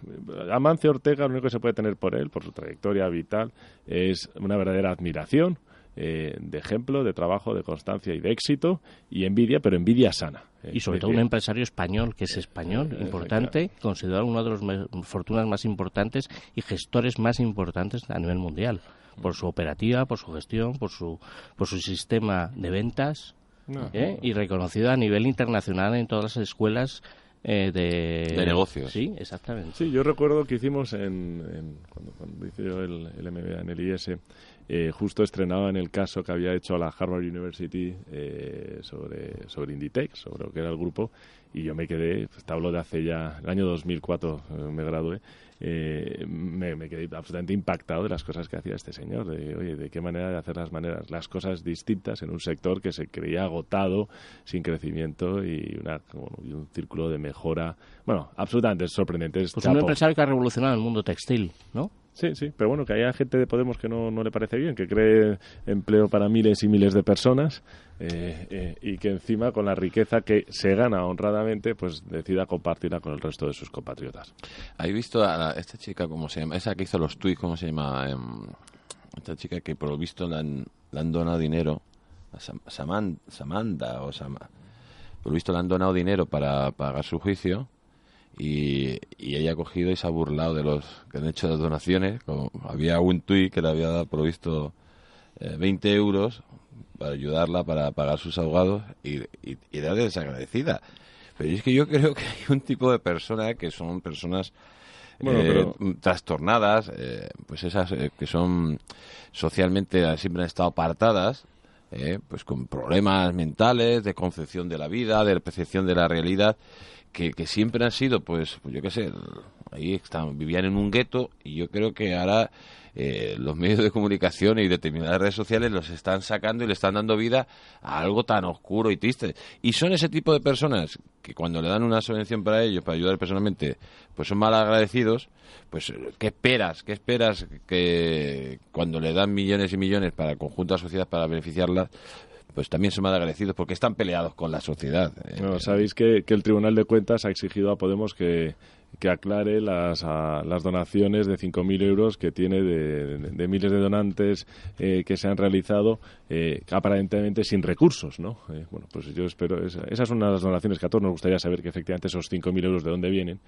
Amancio Ortega lo único que se puede tener por él por su trayectoria vital es una verdadera admiración eh, de ejemplo, de trabajo, de constancia y de éxito, y envidia, pero envidia sana. Eh, y sobre todo un empresario español, que es español, importante, considerado una de las fortunas más importantes y gestores más importantes a nivel mundial, por su operativa, por su gestión, por su, por su sistema de ventas, ¿eh? y reconocido a nivel internacional en todas las escuelas de... negocios. Sí, exactamente. Sí, yo recuerdo que hicimos en, cuando, cuando, hice el, el MBA en el IS, eh, justo estrenaba en el caso que había hecho la Harvard University eh, sobre, sobre Inditex, sobre lo que era el grupo, y yo me quedé, pues, te hablo de hace ya, el año 2004 eh, me gradué, me, me, quedé absolutamente impactado de las cosas que hacía este señor, de, oye, de qué manera de hacer las maneras, las cosas distintas en un sector que se creía agotado, sin crecimiento y, una, y un círculo de mejora, bueno, absolutamente sorprendente. Pues un empresario que ha revolucionado el mundo textil, ¿no? Sí, sí, pero bueno, que haya gente de Podemos que no, no le parece bien, que cree empleo para miles y miles de personas eh, eh, y que encima con la riqueza que se gana honradamente, pues decida compartirla con el resto de sus compatriotas. ¿Has visto a esta chica, cómo se llama? Esa que hizo los tweets, ¿cómo se llama? Em, esta chica que por lo visto le han, donado dinero, a Samanda o Sam, por lo visto le han donado dinero para pagar su juicio y, ella ha cogido y se ha burlado de los que han hecho las donaciones. Como había un tuit que le había provisto eh, 20 euros para ayudarla para pagar sus abogados y, y, era desagradecida. Pero es que yo creo que hay un tipo de personas que son personas eh, trastornadas, eh, pues esas eh, que son socialmente siempre han estado apartadas, pues con problemas mentales, de concepción de la vida, de percepción de la realidad que, siempre han sido, pues, pues yo qué sé, ahí están, vivían en un gueto y yo creo que ahora eh, los medios de comunicación y determinadas redes sociales los están sacando y le están dando vida a algo tan oscuro y triste. Y son ese tipo de personas que cuando le dan una subvención para ellos, para ayudar personalmente, pues son mal agradecidos, pues ¿qué esperas? ¿Qué esperas que cuando le dan millones y millones para el conjunto de la sociedad para beneficiarla, pues también son más agradecidos porque están peleados con la sociedad. No, sabéis que, el Tribunal de Cuentas ha exigido a Podemos que, que aclare las, a- las donaciones de 5.000 euros que tiene de, de- miles de donantes eh, que se han realizado eh, aparentemente sin recursos, ¿no? Eh, bueno, pues yo espero, esa, esas son las donaciones que a todos nos gustaría saber que efectivamente esos 5.000 euros de dónde vienen,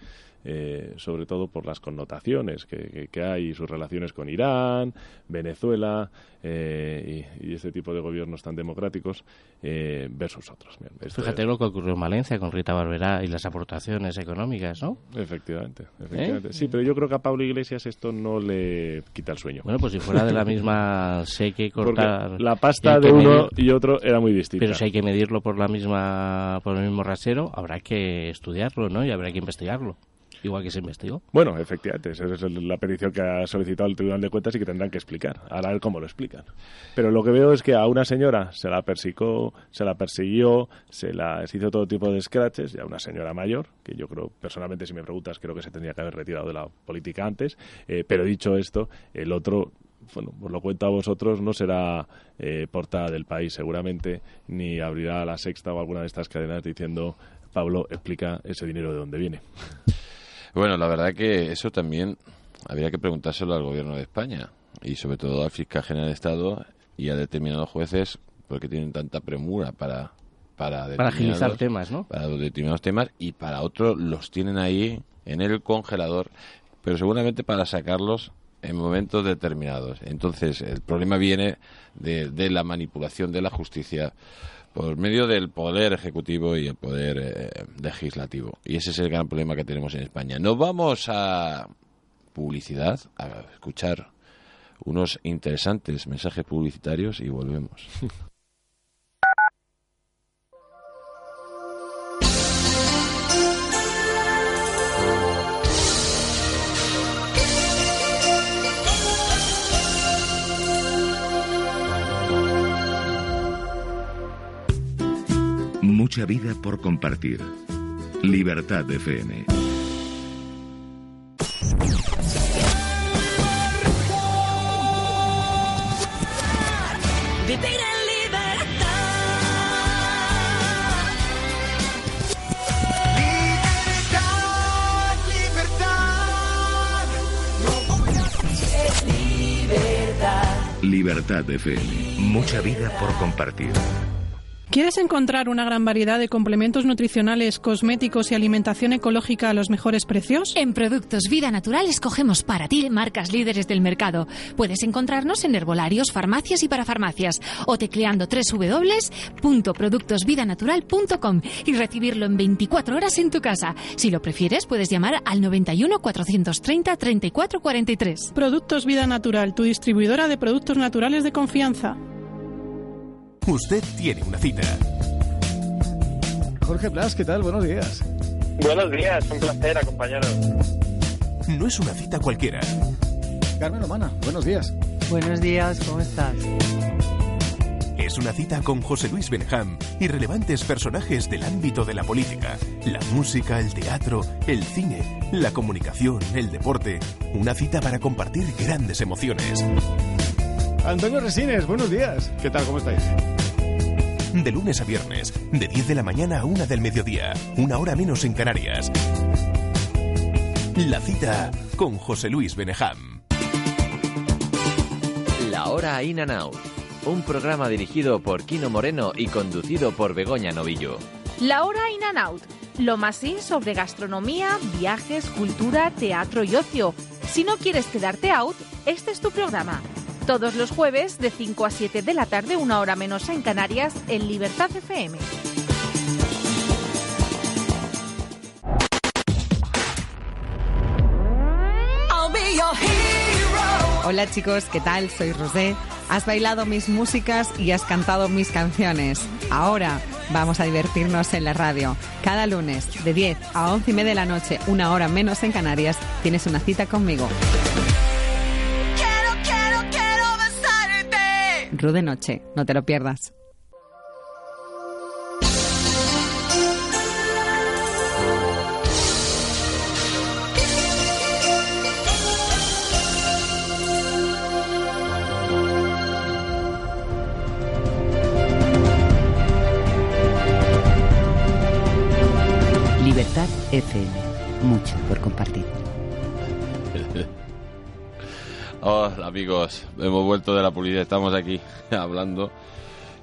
eh, sobre todo por las connotaciones que, que- que hay y sus relaciones con Irán, Venezuela eh, y, y este tipo de gobiernos tan democráticos eh, versus otros. Bien, Fíjate es- lo que ocurrió en Valencia con Rita Barberá y las aportaciones económicas, ¿no? Efectivamente, efectivamente. Sí, pero yo creo que a Pablo Iglesias esto no le quita el sueño. Bueno, pues si fuera de la misma, sé que cortar... Porque la pasta de uno medir- y otro era muy distinta. Pero si hay que medirlo por la misma por el mismo rasero, habrá que estudiarlo, ¿no? Y habrá que investigarlo. Igual que se investigó. Bueno, efectivamente, esa es la petición que ha solicitado el Tribunal de Cuentas y que tendrán que explicar. Ahora a ver cómo lo explican. Pero lo que veo es que a una señora se la persicó, se la persiguió, se la hizo todo tipo de scratches, y a una señora mayor, que yo creo, personalmente, si me preguntas, creo que se tendría que haber retirado de la política antes. Eh, pero dicho esto, el otro bueno, os lo cuento a vosotros, no será eh, portada del país seguramente, ni abrirá la sexta o alguna de estas cadenas diciendo, Pablo, explica ese dinero de dónde viene. Bueno, la verdad que eso también habría que preguntárselo al gobierno de España y sobre todo al fiscal general de Estado y a determinados jueces porque tienen tanta premura para para, Para agilizar temas, ¿no? Para determinados temas y para otros los tienen ahí en el congelador, pero seguramente para sacarlos en momentos determinados. Entonces, el problema viene de, de la manipulación de la justicia por medio del poder ejecutivo y el poder eh, legislativo. Y ese es el gran problema que tenemos en España. Nos vamos a publicidad, a escuchar unos interesantes mensajes publicitarios y volvemos. Mucha vida por compartir. Libertad FM. Vivir en libertad. Libertad, libertad. Libertad. Libertad FM. Mucha vida por compartir. ¿Quieres encontrar una gran variedad de complementos nutricionales, cosméticos y alimentación ecológica a los mejores precios? En Productos Vida Natural escogemos para ti marcas líderes del mercado. Puedes encontrarnos en herbolarios, farmacias y parafarmacias o tecleando www.productosvidanatural.com y recibirlo en 24 horas en tu casa. Si lo prefieres, puedes llamar al 91 430 34 43. Productos Vida Natural, tu distribuidora de productos naturales de confianza. Usted tiene una cita. Jorge Blas, ¿qué tal? Buenos días. Buenos días, un placer, acompañaros. No es una cita cualquiera. Carmen Omana, buenos días. Buenos días, ¿cómo estás? Es una cita con José Luis Benham y relevantes personajes del ámbito de la política, la música, el teatro, el cine, la comunicación, el deporte. Una cita para compartir grandes emociones. Antonio Resines, buenos días. ¿Qué tal? ¿Cómo estáis? De lunes a viernes, de 10 de la mañana a 1 del mediodía, una hora menos en Canarias. La cita con José Luis Beneham. La Hora In and Out, un programa dirigido por Kino Moreno y conducido por Begoña Novillo. La hora in and out. Lo más in sobre gastronomía, viajes, cultura, teatro y ocio. Si no quieres quedarte out, este es tu programa. Todos los jueves de 5 a 7 de la tarde, una hora menos en Canarias, en Libertad FM. Hola chicos, ¿qué tal? Soy Rosé. Has bailado mis músicas y has cantado mis canciones. Ahora vamos a divertirnos en la radio. Cada lunes, de 10 a 11 y media de la noche, una hora menos en Canarias, tienes una cita conmigo. Besarte. Rude Noche, no te lo pierdas. Amigos, hemos vuelto de la publicidad, estamos aquí hablando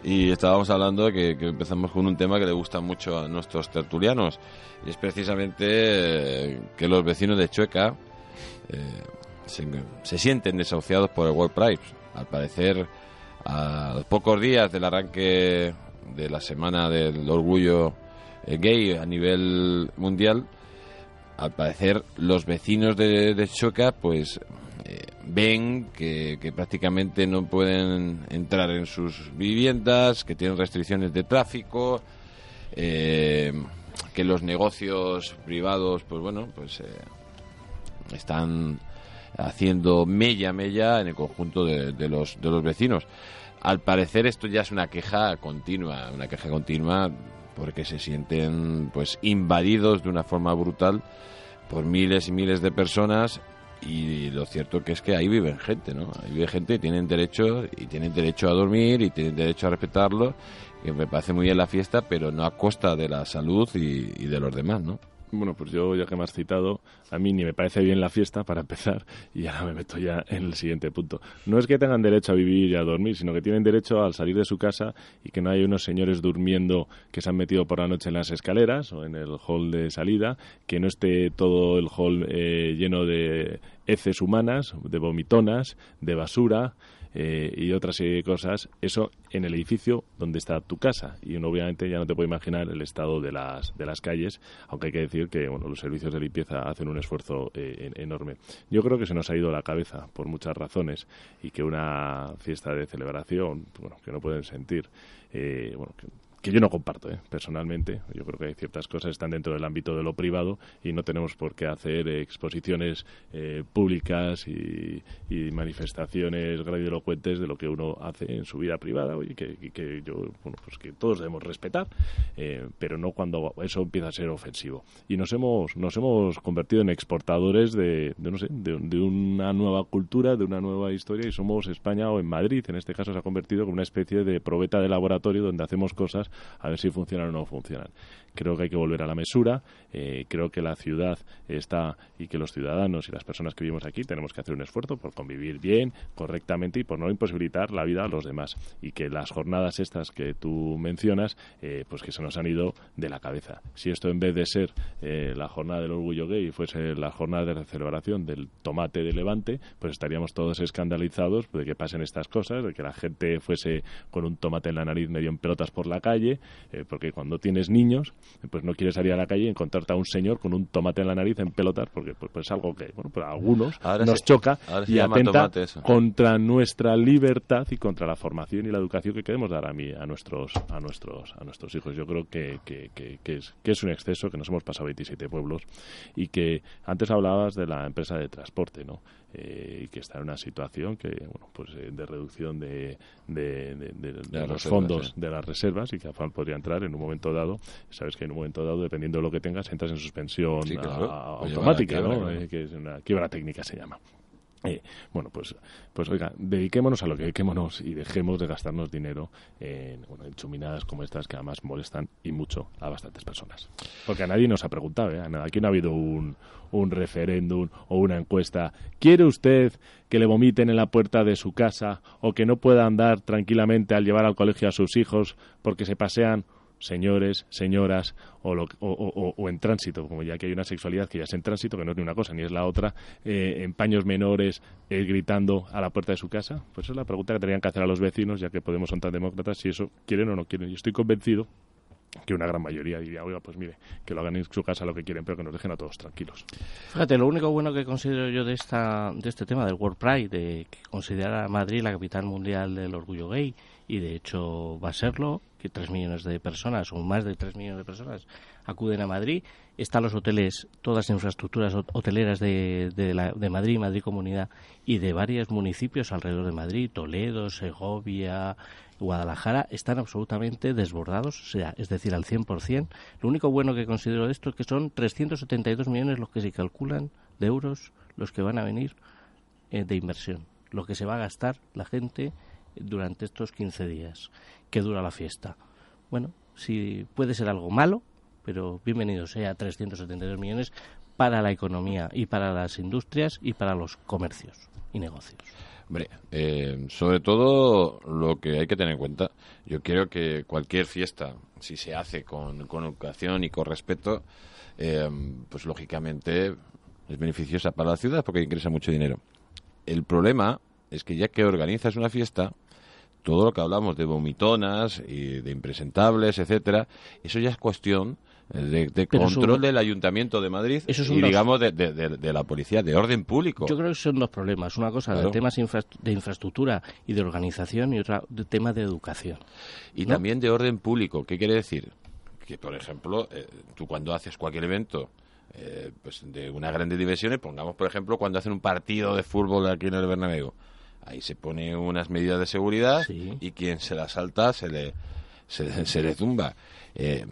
y estábamos hablando que, que empezamos con un tema que le gusta mucho a nuestros tertulianos y es precisamente eh, que los vecinos de Chueca eh, se, se sienten desahuciados por el World Prize. Al parecer, a los pocos días del arranque de la semana del orgullo eh, gay a nivel mundial, al parecer los vecinos de, de Chueca pues ven que, que prácticamente no pueden entrar en sus viviendas, que tienen restricciones de tráfico, eh, que los negocios privados, pues bueno, pues eh, están haciendo mella mella en el conjunto de, de los de los vecinos. Al parecer esto ya es una queja continua, una queja continua porque se sienten pues invadidos de una forma brutal por miles y miles de personas y lo cierto que es que ahí viven gente, ¿no? Ahí vive gente y tienen derecho y tienen derecho a dormir y tienen derecho a respetarlo. Que me parece muy bien la fiesta, pero no a costa de la salud y, y de los demás, ¿no? Bueno, pues yo, ya que me has citado, a mí ni me parece bien la fiesta, para empezar, y ahora me meto ya en el siguiente punto. No es que tengan derecho a vivir y a dormir, sino que tienen derecho al salir de su casa y que no hay unos señores durmiendo que se han metido por la noche en las escaleras o en el hall de salida, que no esté todo el hall eh, lleno de heces humanas, de vomitonas, de basura, eh, y otra serie de cosas, eso en el edificio donde está tu casa. Y uno obviamente ya no te puede imaginar el estado de las, de las calles, aunque hay que decir que bueno, los servicios de limpieza hacen un esfuerzo eh, en- enorme. Yo creo que se nos ha ido la cabeza por muchas razones y que una fiesta de celebración, bueno, que no pueden sentir, eh, bueno, que, que yo no comparto, ¿eh? personalmente. Yo creo que hay ciertas cosas que están dentro del ámbito de lo privado y no tenemos por qué hacer eh, exposiciones eh, públicas y, y manifestaciones grandilocuentes de lo que uno hace en su vida privada y que, que yo, bueno, pues que todos debemos respetar, eh, pero no cuando eso empieza a ser ofensivo. Y nos hemos, nos hemos convertido en exportadores de, de, no sé, de, de una nueva cultura, de una nueva historia y somos España o en Madrid, en este caso se ha convertido como una especie de probeta de laboratorio donde hacemos cosas a ver si funcionan o no funcionan. Creo que hay que volver a la mesura, eh, creo que la ciudad está y que los ciudadanos y las personas que vivimos aquí tenemos que hacer un esfuerzo por convivir bien, correctamente y por no imposibilitar la vida a los demás. Y que las jornadas estas que tú mencionas, eh, pues que se nos han ido de la cabeza. Si esto en vez de ser eh, la jornada del orgullo gay fuese la jornada de la celebración del tomate de Levante, pues estaríamos todos escandalizados de que pasen estas cosas, de que la gente fuese con un tomate en la nariz medio en pelotas por la calle, eh, porque cuando tienes niños, pues no quieres salir a la calle y encontrarte a un señor con un tomate en la nariz en pelotas, porque pues, pues es algo que, bueno, pues a algunos Ahora nos se- choca y atenta contra nuestra libertad y contra la formación y la educación que queremos dar a mí a nuestros a nuestros a nuestros hijos. Yo creo que, que, que, que es que es un exceso que nos hemos pasado 27 pueblos y que antes hablabas de la empresa de transporte no Eh, y que está en una situación que bueno pues eh, de reducción de, de, los reservas, fondos sí. de las reservas y que AFAL podría entrar en un momento dado sabes que en un momento dado dependiendo de lo que tengas entras en suspensión Sí, a- a automática ¿no? Eh, que es una quiebra técnica se llama eh, bueno, pues, pues oiga, dediquémonos a lo que dediquémonos y dejemos de gastarnos dinero en, bueno, en chuminadas como estas que además molestan y mucho a bastantes personas. Porque a nadie nos ha preguntado, ¿eh? Aquí no ha habido un, un referéndum o una encuesta. ¿Quiere usted que le vomiten en la puerta de su casa o que no pueda andar tranquilamente al llevar al colegio a sus hijos porque se pasean señores, señoras o, lo- o- o- o en tránsito, como ya que hay una sexualidad que ya es en tránsito, que no es ni una cosa ni es la otra, eh, en paños menores, eh, gritando a la puerta de su casa? Pues esa es la pregunta que tendrían que hacer a los vecinos, ya que Podemos son tan demócratas, si eso quieren o no quieren. Yo estoy convencido que una gran mayoría diría, oiga, pues mire, que lo hagan en su casa lo que quieren, pero que nos dejen a todos tranquilos. Fíjate, lo único bueno que considero yo de esta de este tema del World Pride, de que considerar a Madrid la capital mundial del orgullo gay, y de hecho va a serlo, que tres millones de personas, o más de tres millones de personas, acuden a Madrid. Están los hoteles, todas las infraestructuras hot- hoteleras de, de, la- de Madrid, Madrid Comunidad, y de varios municipios alrededor de Madrid, Toledo, Segovia, Guadalajara, están absolutamente desbordados, o sea, es decir, al 100%. Lo único bueno que considero de esto es que son 372 millones los que se calculan de euros los que van a venir eh, de inversión, lo que se va a gastar la gente durante estos 15 días que dura la fiesta. Bueno, si puede ser algo malo, pero bienvenido sea 372 millones para la economía y para las industrias y para los comercios y negocios. Hombre, eh, sobre todo lo que hay que tener en cuenta, yo creo que cualquier fiesta, si se hace con, con educación y con respeto, eh, pues lógicamente es beneficiosa para la ciudad porque ingresa mucho dinero. El problema es que ya que organizas una fiesta, todo lo que hablamos de vomitonas y de impresentables, etcétera, eso ya es cuestión de, de Pero control del Ayuntamiento de Madrid y digamos de, de- de- de la policía, de orden público. Yo creo que son dos problemas. Una cosa Claro. de temas infra- de infraestructura y de organización y otra de tema de educación. Y ¿no? también de orden público. ¿Qué quiere decir? Que, por ejemplo, eh, tú cuando haces cualquier evento eh, pues de unas grandes dimensiones, pongamos, por ejemplo, cuando hacen un partido de fútbol aquí en el Bernabéu, ahí se pone unas medidas de seguridad y quien se la salta se le, se, se le zumba. Eh,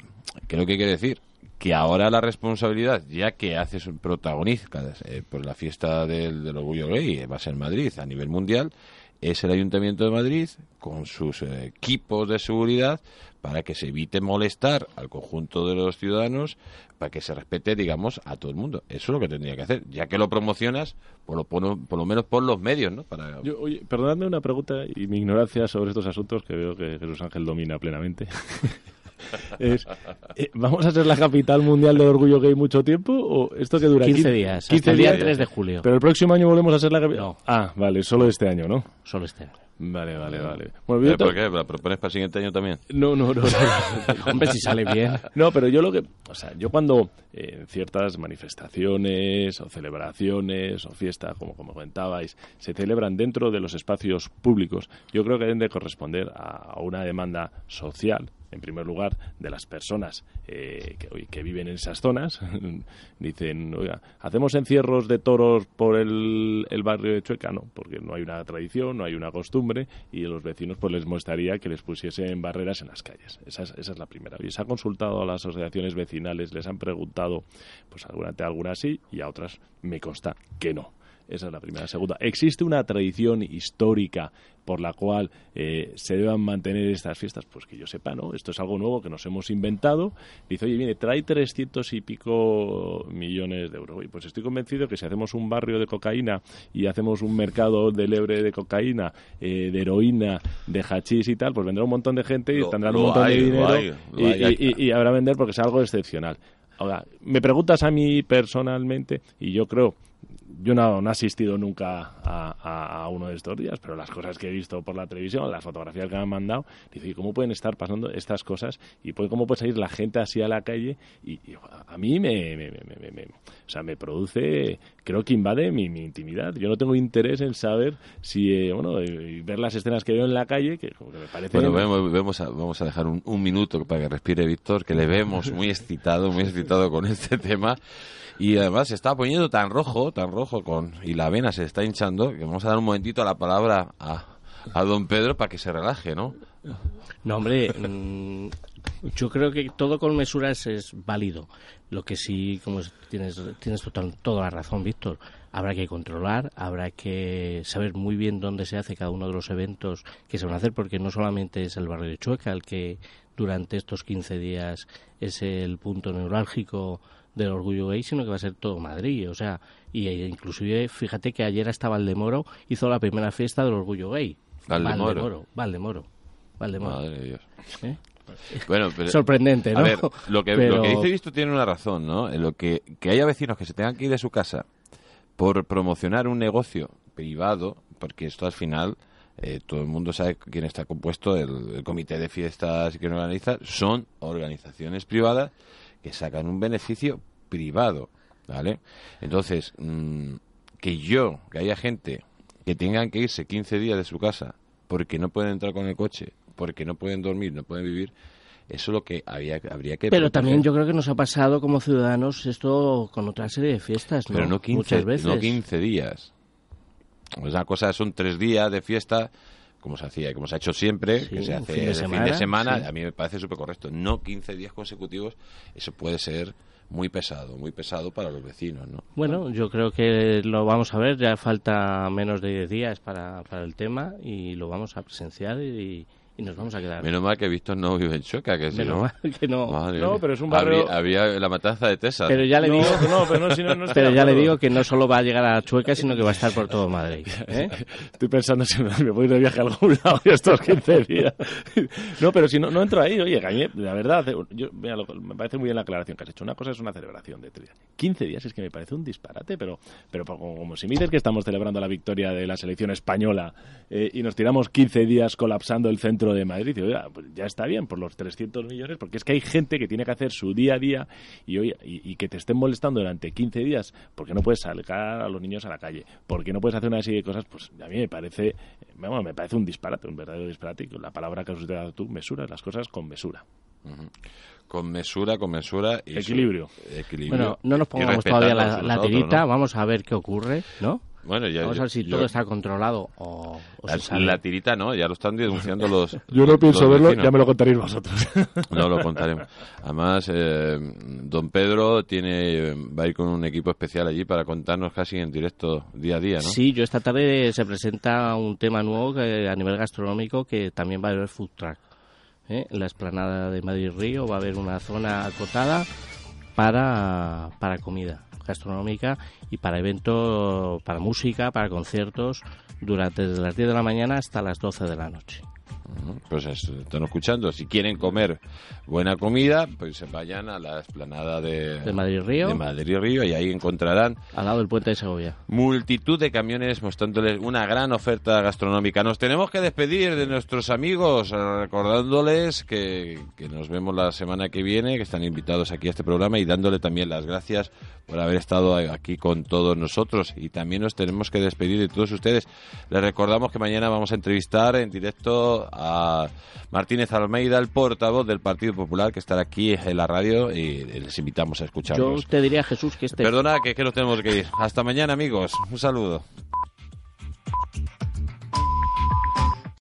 ¿Qué es lo que quiere decir? Que ahora la responsabilidad, ya que haces protagonista eh, por la fiesta del, del orgullo gay, eh, va a ser en Madrid a nivel mundial, es el Ayuntamiento de Madrid con sus eh, equipos de seguridad para que se evite molestar al conjunto de los ciudadanos, para que se respete, digamos, a todo el mundo. Eso es lo que tendría que hacer. Ya que lo promocionas, por lo, por, por lo menos por los medios, ¿no? Para, Yo, oye, perdonadme una pregunta y mi ignorancia sobre estos asuntos que veo que Jesús Ángel domina plenamente. es, eh, ¿Vamos a ser la capital mundial del orgullo gay mucho tiempo o esto que dura 15 15 días, 15 hasta el día días? 3 de julio. Pero el próximo año volvemos a ser la capital. Ah, vale, solo este año, ¿no? Solo este año. Vale, vale, vale. Bueno, yo ¿Eh, ¿Por qué? ¿La propones para el siguiente año también? No, no, no. no. Hombre, si sale bien. No, pero yo lo que. O sea, yo cuando eh, en ciertas manifestaciones o celebraciones o fiestas, como, como comentabais, se celebran dentro de los espacios públicos, yo creo que deben de corresponder a, a una demanda social. En primer lugar, de las personas eh, que, que viven en esas zonas. Dicen, oiga, hacemos encierros de toros por el, barrio de Chueca, no, porque no hay una tradición, no hay una costumbre y los vecinos pues les molestaría que les pusiesen barreras en las calles. Esa es, esa es la primera. Y se ha consultado a las asociaciones vecinales, les han preguntado, pues alguna, a algunas sí y a otras me consta que no. Esa es la primera. Segunda, ¿existe una tradición histórica por la cual eh, se deban mantener estas fiestas? Pues que yo sepa, ¿no? Esto es algo nuevo que nos hemos inventado. Dice, oye, viene, trae 300 y pico millones de euros. Oye, pues estoy convencido que si hacemos un barrio de cocaína y hacemos un mercado de lebre de cocaína, eh, de heroína, de hachís y tal, pues vendrá un montón de gente y Lo- tendrán un montón hay, de dinero hay, y, hay. Hay- y- y- y habrá vender porque es algo excepcional. Ahora, me preguntas a mí personalmente, y yo creo, yo no, no he asistido nunca a, a- a uno de estos días, pero las cosas que he visto por la televisión, las fotografías que me han mandado, dice, ¿y cómo pueden estar pasando estas cosas? ¿Y puede- cómo puede salir la gente así a la calle? Y, y a mí me, me- me- me- me- o sea, me produce, creo que invade mi, mi intimidad. Yo no tengo interés en saber si, eh, bueno, eh, ver las escenas que veo en la calle, que, como que me parece... Bueno, vemos, vemos a- vamos a dejar un, un minuto para que respire Víctor, que le vemos muy excitado, muy excitado con este tema. Y además se está poniendo tan rojo, tan rojo, con y la vena se está hinchando, que vamos a dar un momentito la palabra a, a don Pedro para que se relaje, ¿no? No, hombre, mm, yo creo que todo con mesuras es válido. Lo que sí, como es- tienes, tienes total- toda la razón, Víctor, habrá que controlar, habrá que saber muy bien dónde se hace cada uno de los eventos que se van a hacer, porque no solamente es el barrio de Chueca el que durante estos 15 días es el punto neurálgico del orgullo gay, sino que va a ser todo Madrid, o sea, y e inclusive fíjate que ayer hasta Valdemoro hizo la primera fiesta del orgullo gay. Valdemoro. Valdemoro, Valdemoro. Valdemoro. Madre de Dios. ¿Eh? Bueno, pero, Sorprendente, A ¿no? ver, lo que, Pero- lo que dice Visto tiene una razón, ¿no? En lo que, que haya vecinos que se tengan que ir de su casa por promocionar un negocio privado, porque esto al final eh, todo el mundo sabe quién está compuesto, el, el comité de fiestas y quién organiza, son organizaciones privadas que sacan un beneficio privado, ¿vale? Entonces, mm, que yo, que haya gente que tengan que irse 15 días de su casa porque no pueden entrar con el coche, porque no pueden dormir, no pueden vivir, eso es lo que había, habría que Pero proteger. también yo creo que nos ha pasado como ciudadanos esto con otra serie de fiestas, ¿no? Pero no 15, Muchas veces. no 15 días. Una cosa son tres días de fiesta, como se hacía, como se ha hecho siempre, que se hace fin de de semana, fin de semana, sí. a mí me parece súper correcto. No 15 días consecutivos, eso puede ser muy pesado, muy pesado para los vecinos, ¿no? Bueno, yo creo que lo vamos a ver, ya falta menos de 10 días para, para el tema y lo vamos a presenciar y, y y nos vamos a quedar. Menos mal que Víctor no vive en Chueca, que si Menos no... mal que no. Madre No, mía. pero es un barrio- había la matanza de Tesas. Pero ya le No, digo, no, pero no, si no, pero ya le digo que no solo va a llegar a Chueca, sino que va a estar por todo Madrid. ¿eh? Estoy pensando si me me voy de viaje a algún lado estos 15 días. No, pero si no, no entro ahí, oye, Gañé, la verdad, yo, mira, lo- me parece muy bien la aclaración que has hecho. Una cosa es una celebración de 15 días, es que me parece un disparate, pero, pero como, como si me dices que estamos celebrando la victoria de la selección española eh, y nos tiramos 15 días colapsando el centro de Madrid, y, oiga, pues ya está bien por los 300 millones, porque es que hay gente que tiene que hacer su día a día y, oye, y, y que te estén molestando durante 15 días porque no puedes sacar a los niños a la calle, porque no puedes hacer una serie de cosas, pues a mí me parece, bueno, me parece un disparate, un verdadero disparate. Y la palabra que has utilizado tú, mesura, las cosas con mesura. Ujú. Con mesura, con mesura y Equilibrio. su- equilibrio. Bueno, no nos pongamos todavía la, la tirita, ¿no? vamos a ver qué ocurre, ¿no? Bueno, ya, vamos a ver si yo- todo está controlado o, o se La, sabe. la tirita no, ya lo están denunciando los. Yo no pienso verlo, vecinos. ya me lo contaréis vosotros. No lo contaremos. Además, eh, don Pedro tiene va a ir con un equipo especial allí para contarnos casi en directo día a día, ¿no? Sí, yo esta tarde se presenta un tema nuevo que, a nivel gastronómico que también va a haber food truck. ¿eh? En la explanada de Madrid Río va a haber una zona acotada para, para comida gastronómica y para eventos, para música, para conciertos, durante desde las 10 de la mañana hasta las 12 de la noche. Pues es- están escuchando. Si quieren comer buena comida, pues se vayan a la explanada de, De Madrid Río. de Madrid Río y ahí encontrarán Al lado del puente de Segovia. multitud de camiones mostrándoles una gran oferta gastronómica. Nos tenemos que despedir de nuestros amigos, eh, recordándoles que, que nos vemos la semana que viene, que están invitados aquí a este programa y dándole también las gracias por haber estado aquí con todos nosotros. Y también nos tenemos que despedir de todos ustedes. Les recordamos que mañana vamos a entrevistar en directo a a Martínez Almeida, el portavoz del Partido Popular, que estará aquí en la radio y les invitamos a escucharnos. Yo te diría, Jesús, que este... Perdona, que, que nos tenemos que ir. Hasta mañana, amigos. Un saludo.